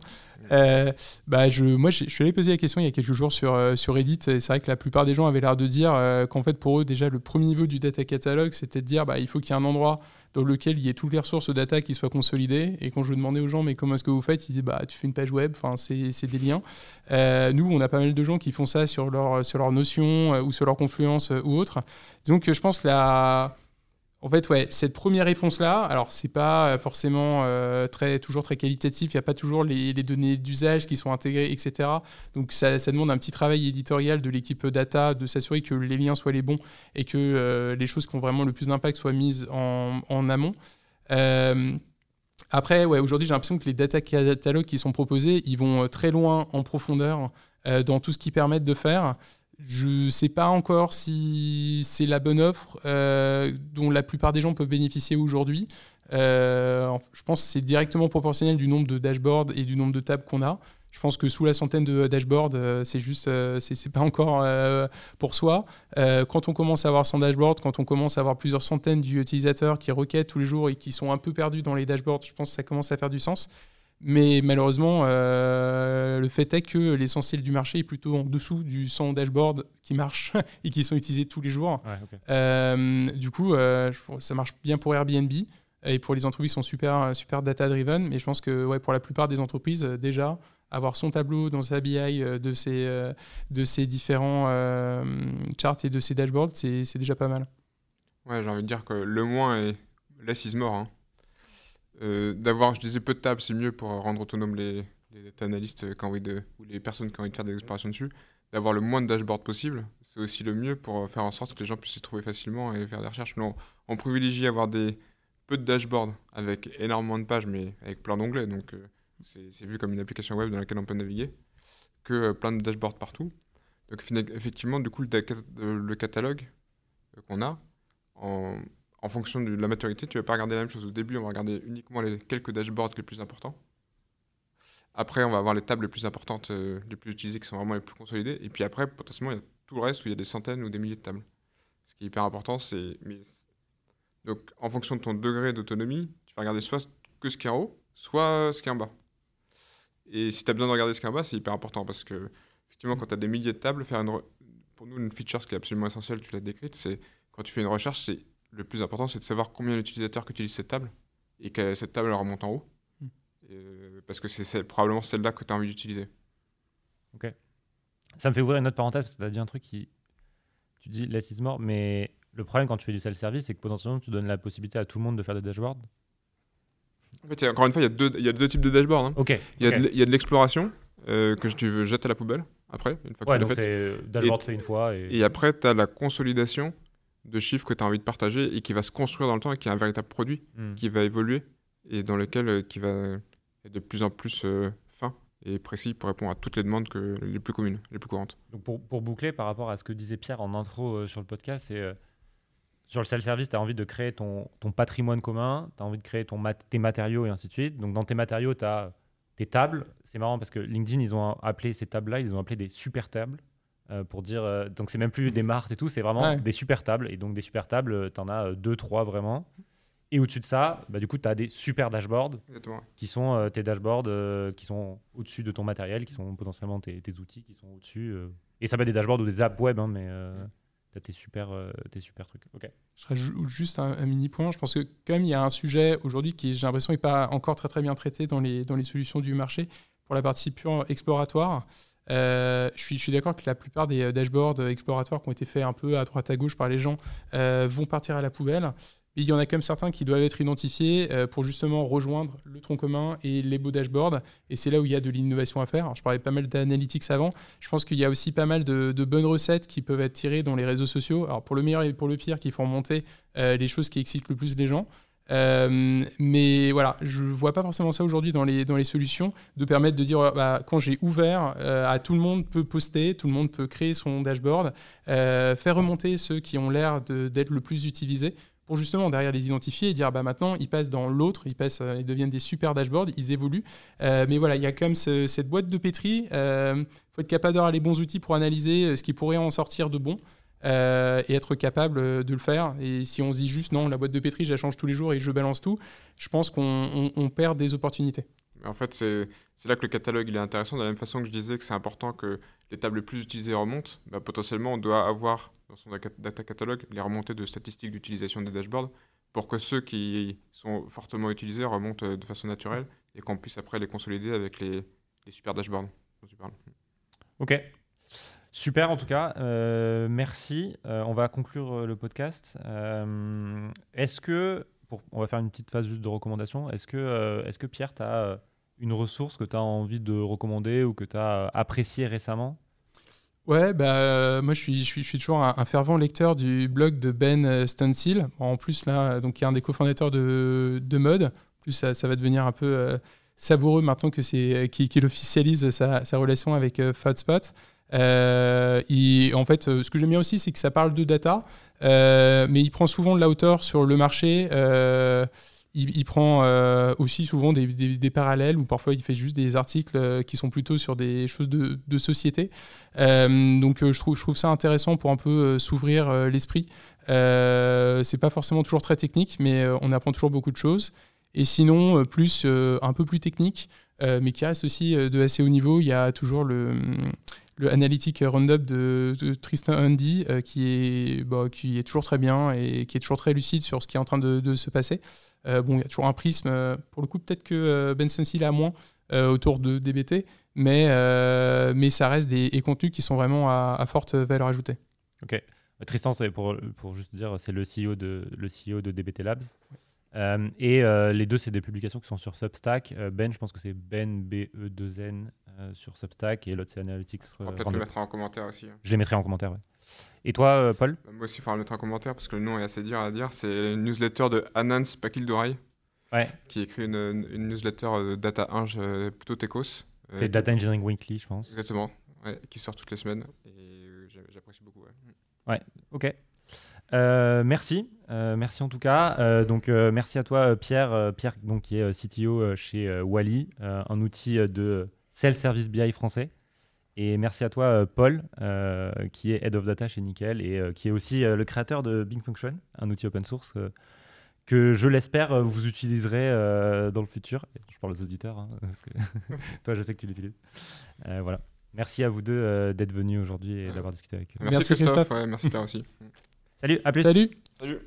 C: Euh, bah, je, moi, je, suis allé poser la question il y a quelques jours sur, euh, sur Reddit, c'est vrai que la plupart des gens avaient l'air de dire qu'en fait, pour eux, déjà, le premier niveau du data catalogue, c'était de dire bah, il faut qu'il y ait un endroit dans lequel il y ait toutes les ressources data qui soient consolidées. Et quand je demandais aux gens, mais comment est-ce que vous faites Ils disaient, bah, tu fais une page web, c'est des liens. nous, on a pas mal de gens qui font ça sur leur, sur leur notion ou sur leur confluence ou autre. Donc, je pense que la en fait, ouais, cette première réponse-là, alors c'est pas forcément euh, très, toujours très qualitatif, il n'y a pas toujours les, données d'usage qui sont intégrées, etc. Donc ça, demande un petit travail éditorial de l'équipe data, de s'assurer que les liens soient les bons et que euh, les choses qui ont vraiment le plus d'impact soient mises en, amont. Euh, après, ouais, aujourd'hui, j'ai l'impression que les data catalogues qui sont proposés, ils vont très loin en profondeur dans tout ce qu'ils permettent de faire. Je ne sais pas encore si c'est la bonne offre euh, dont la plupart des gens peuvent bénéficier aujourd'hui. Euh, je pense que c'est directement proportionnel du nombre de dashboards et du nombre de tables qu'on a. Je pense que sous la centaine de dashboards, euh, c'est juste, c'est pas encore pour soi. quand on commence à avoir son dashboard, quand on commence à avoir plusieurs centaines d'utilisateurs qui requêtent tous les jours et qui sont un peu perdus dans les dashboards, je pense que ça commence à faire du sens. Mais malheureusement, euh, le fait est que l'essentiel du marché est plutôt en dessous du 100 dashboard qui marchent et qui sont utilisés tous les jours. Euh, du coup, euh, ça marche bien pour Airbnb et pour les entreprises qui sont super, super data-driven. Mais je pense que ouais, pour la plupart des entreprises, déjà, avoir son tableau dans sa BI de ces, de ces différents charts et de ces dashboards, c'est déjà pas mal.
B: Ouais, j'ai envie de dire que le moins est less is more. Hein. Euh, d'avoir, je disais, peu de tables, c'est mieux pour rendre autonomes les, les analystes qui ont envie de, ou les personnes qui ont envie de faire des explorations dessus. D'avoir le moins de dashboards possible, c'est aussi le mieux pour faire en sorte que les gens puissent s'y trouver facilement et faire des recherches. On, privilégie avoir des, peu de dashboards avec énormément de pages, mais avec plein d'onglets. Donc euh, c'est vu comme une application web dans laquelle on peut naviguer, que euh, plein de dashboards partout. Donc effectivement, du coup, le, le catalogue qu'on a, en, en fonction de la maturité, tu vas pas regarder la même chose. Au début, on va regarder uniquement les quelques dashboards les plus importants. Après, on va avoir les tables les plus importantes, euh, les plus utilisées, qui sont vraiment les plus consolidées. Et puis après, potentiellement, il y a tout le reste où il y a des centaines ou des milliers de tables. Ce qui est hyper important, c'est. Donc, en fonction de ton degré d'autonomie, tu vas regarder soit que ce qui est en haut, soit ce qui est en bas. Et si tu as besoin de regarder ce qui est en bas, c'est hyper important parce que, effectivement, quand tu as des milliers de tables, faire une pour nous, une feature, ce qui est absolument essentiel, tu l'as décrite, c'est quand tu fais une recherche, c'est le plus important, c'est de savoir combien d'utilisateurs utilisent cette table et que cette table remonte en haut. Hmm. Euh, parce que c'est probablement celle-là que tu as envie d'utiliser.
A: Ok. Ça me fait ouvrir une autre parenthèse parce que tu as dit un truc qui. Tu dis less is more, mais le problème quand tu fais du self-service, c'est que potentiellement tu donnes la possibilité à tout le monde de faire des dashboards.
B: En fait, encore une fois, il y, a deux, y a deux types de dashboards. Hein.
A: Ok.
B: Il y, a de l'exploration euh, que tu veux jeter à la poubelle après, une fois que
A: Ouais,
B: tu l'as
A: donc
B: faite.
A: c'est dashboard
B: Et-
A: fait une fois. Et...
B: Et après, tu as la consolidation de chiffres que tu as envie de partager et qui va se construire dans le temps et qui est un véritable produit
A: Hmm.
B: qui va évoluer et dans lequel euh, qui va être de plus en plus euh, fin et précis pour répondre à toutes les demandes que, les plus communes, les plus courantes.
A: Donc pour, pour boucler par rapport à ce que disait Pierre en intro euh, sur le podcast, c'est euh, sur le self-service, tu as envie de créer ton, ton patrimoine commun, tu as envie de créer ton mat- tes matériaux et ainsi de suite. Donc dans tes matériaux, tu as tes tables. C'est marrant parce que LinkedIn, ils ont appelé ces tables-là, ils ont appelé des super tables. Euh, pour dire, euh, donc c'est même plus des marques et tout, c'est vraiment
C: Ouais.
A: des super tables. Et donc des super tables, tu en as euh, deux, trois vraiment. Et au-dessus de ça, bah, du coup, tu as des super dashboards
B: Exactement.
A: qui sont euh, tes dashboards euh, qui sont au-dessus de ton matériel, qui sont potentiellement tes, tes outils qui sont au-dessus. euh. Et ça peut être des dashboards ou des apps web, hein, mais euh, t'as tes super, euh, tes super trucs. Ok.
C: Je rajoute juste un, un mini point. Je pense que quand même il y a un sujet aujourd'hui qui, j'ai l'impression, n'est pas encore très très bien traité dans les, dans les solutions du marché pour la partie pure exploratoire. Euh, je suis, d'accord que la plupart des euh, dashboards euh, exploratoires qui ont été faits un peu à droite à gauche par les gens vont partir à la poubelle. Mais il y en a quand même certains qui doivent être identifiés pour justement rejoindre le tronc commun et les beaux dashboards. Et c'est là où il y a de l'innovation à faire. Je parlais pas mal d'analytics avant. Je pense qu'il y a aussi pas mal de, de bonnes recettes qui peuvent être tirées dans les réseaux sociaux. Alors pour le meilleur et pour le pire, qui font remonter euh, les choses qui excitent le plus les gens. Euh, mais voilà, je vois pas forcément ça aujourd'hui dans les, dans les solutions, de permettre de dire, euh, bah, quand j'ai ouvert, euh, à tout le monde peut poster, tout le monde peut créer son dashboard, faire remonter ceux qui ont l'air d'être le plus utilisés, pour justement derrière les identifier et dire, bah, maintenant, ils passent dans l'autre, ils, ils deviennent des super dashboards, ils évoluent. Mais voilà, il y a quand même ce- cette boîte de pétri, il faut être capable d'avoir les bons outils pour analyser ce qui pourrait en sortir de bon. Euh, et être capable euh, de le faire. Et si on se dit juste non, la boîte de pétri, je la change tous les jours et je balance tout, je pense qu'on on- on perd des opportunités.
B: En fait, c'est là que le catalogue il est intéressant. De la même façon que je disais que c'est important que les tables les plus utilisées remontent, bah, potentiellement on doit avoir dans son data data catalogue les remontées de statistiques d'utilisation des dashboards pour que ceux qui sont fortement utilisés remontent euh, de façon naturelle et qu'on puisse après les consolider avec les, les super dashboards dont tu parles.
A: Ok. Super en tout cas. Euh, merci. Euh, on va conclure euh, le podcast. Est-ce que, pour, on va faire une petite phase juste de recommandation. Est-ce que, est-ce que Pierre, tu as une ressource que tu as envie de recommander ou que tu as appréciée récemment?
C: Ouais, bah, moi je suis, je, suis, toujours un, fervent lecteur du blog de Ben Stansil. En plus, là, donc, qui est un des cofondateurs de, de Mode. En plus, ça, va devenir un peu savoureux maintenant que c'est qu'il qu'il officialise sa, sa relation avec euh, Fatspot. Euh, en fait, euh, ce que j'aime bien aussi, c'est que ça parle de data, euh, mais il prend souvent de la hauteur sur le marché. il, prend aussi souvent des, parallèles ou parfois il fait juste des articles qui sont plutôt sur des choses de, société. Donc je, trouve, je trouve ça intéressant pour un peu s'ouvrir l'esprit. C'est pas forcément toujours très technique, mais on apprend toujours beaucoup de choses. Et sinon, plus un peu plus technique, mais qui reste aussi de assez haut niveau, il y a toujours le, le Analytic Roundup de, Tristan Handy, euh, qui, est, bah, qui est toujours très bien et qui est toujours très lucide sur ce qui est en train de, se passer. Euh, bon, il y a toujours un prisme. euh, pour le coup, peut-être que euh, Ben Sensil a moins autour de DBT, mais, ça reste des, contenus qui sont vraiment à, forte valeur ajoutée.
A: Ok. Tristan, pour, juste dire, c'est le CEO de, de DBT Labs. Et les deux, c'est des publications qui sont sur Substack. Ben, je pense que c'est Ben B-E-2-N euh, sur Substack et l'autre, c'est Analytics.
B: On
A: euh,
B: peut-être le mettre en commentaire aussi. hein.
A: Je les mettrai en commentaire. ouais. Et toi, euh, Paul?
B: Bah, Moi aussi, il faudra le mettre en commentaire parce que le nom est assez dur à dire. C'est une newsletter de Anand Pakildorai
A: Ouais.
B: qui écrit une, une newsletter euh, Data Inge euh, plutôt techos. euh,
A: C'est Data Engineering Weekly, je pense.
B: Exactement, ouais, qui sort toutes les semaines et euh, j'a- j'apprécie beaucoup. ouais.
A: Ok. Euh, merci, Euh, merci en tout cas. Euh, donc euh, merci à toi euh, Pierre, Euh, Pierre donc qui est euh, CTO euh, chez euh, Wally, euh, un outil euh, de self-service BI français. Et merci à toi euh, Paul, euh, qui est Head of Data chez Nickel et euh, qui est aussi euh, le créateur de Bing Function, un outil open source euh, que je l'espère euh, vous utiliserez euh, dans le futur. Je parle aux auditeurs, hein, parce que toi je sais que tu l'utilises. Euh, voilà. Merci à vous deux euh, d'être venus aujourd'hui et d'avoir discuté avec eux.
B: Merci,
C: Merci,
B: Christophe,
C: Christophe.
B: ouais, merci Pierre aussi.
A: Salut, à plus.
C: Salut
B: Salut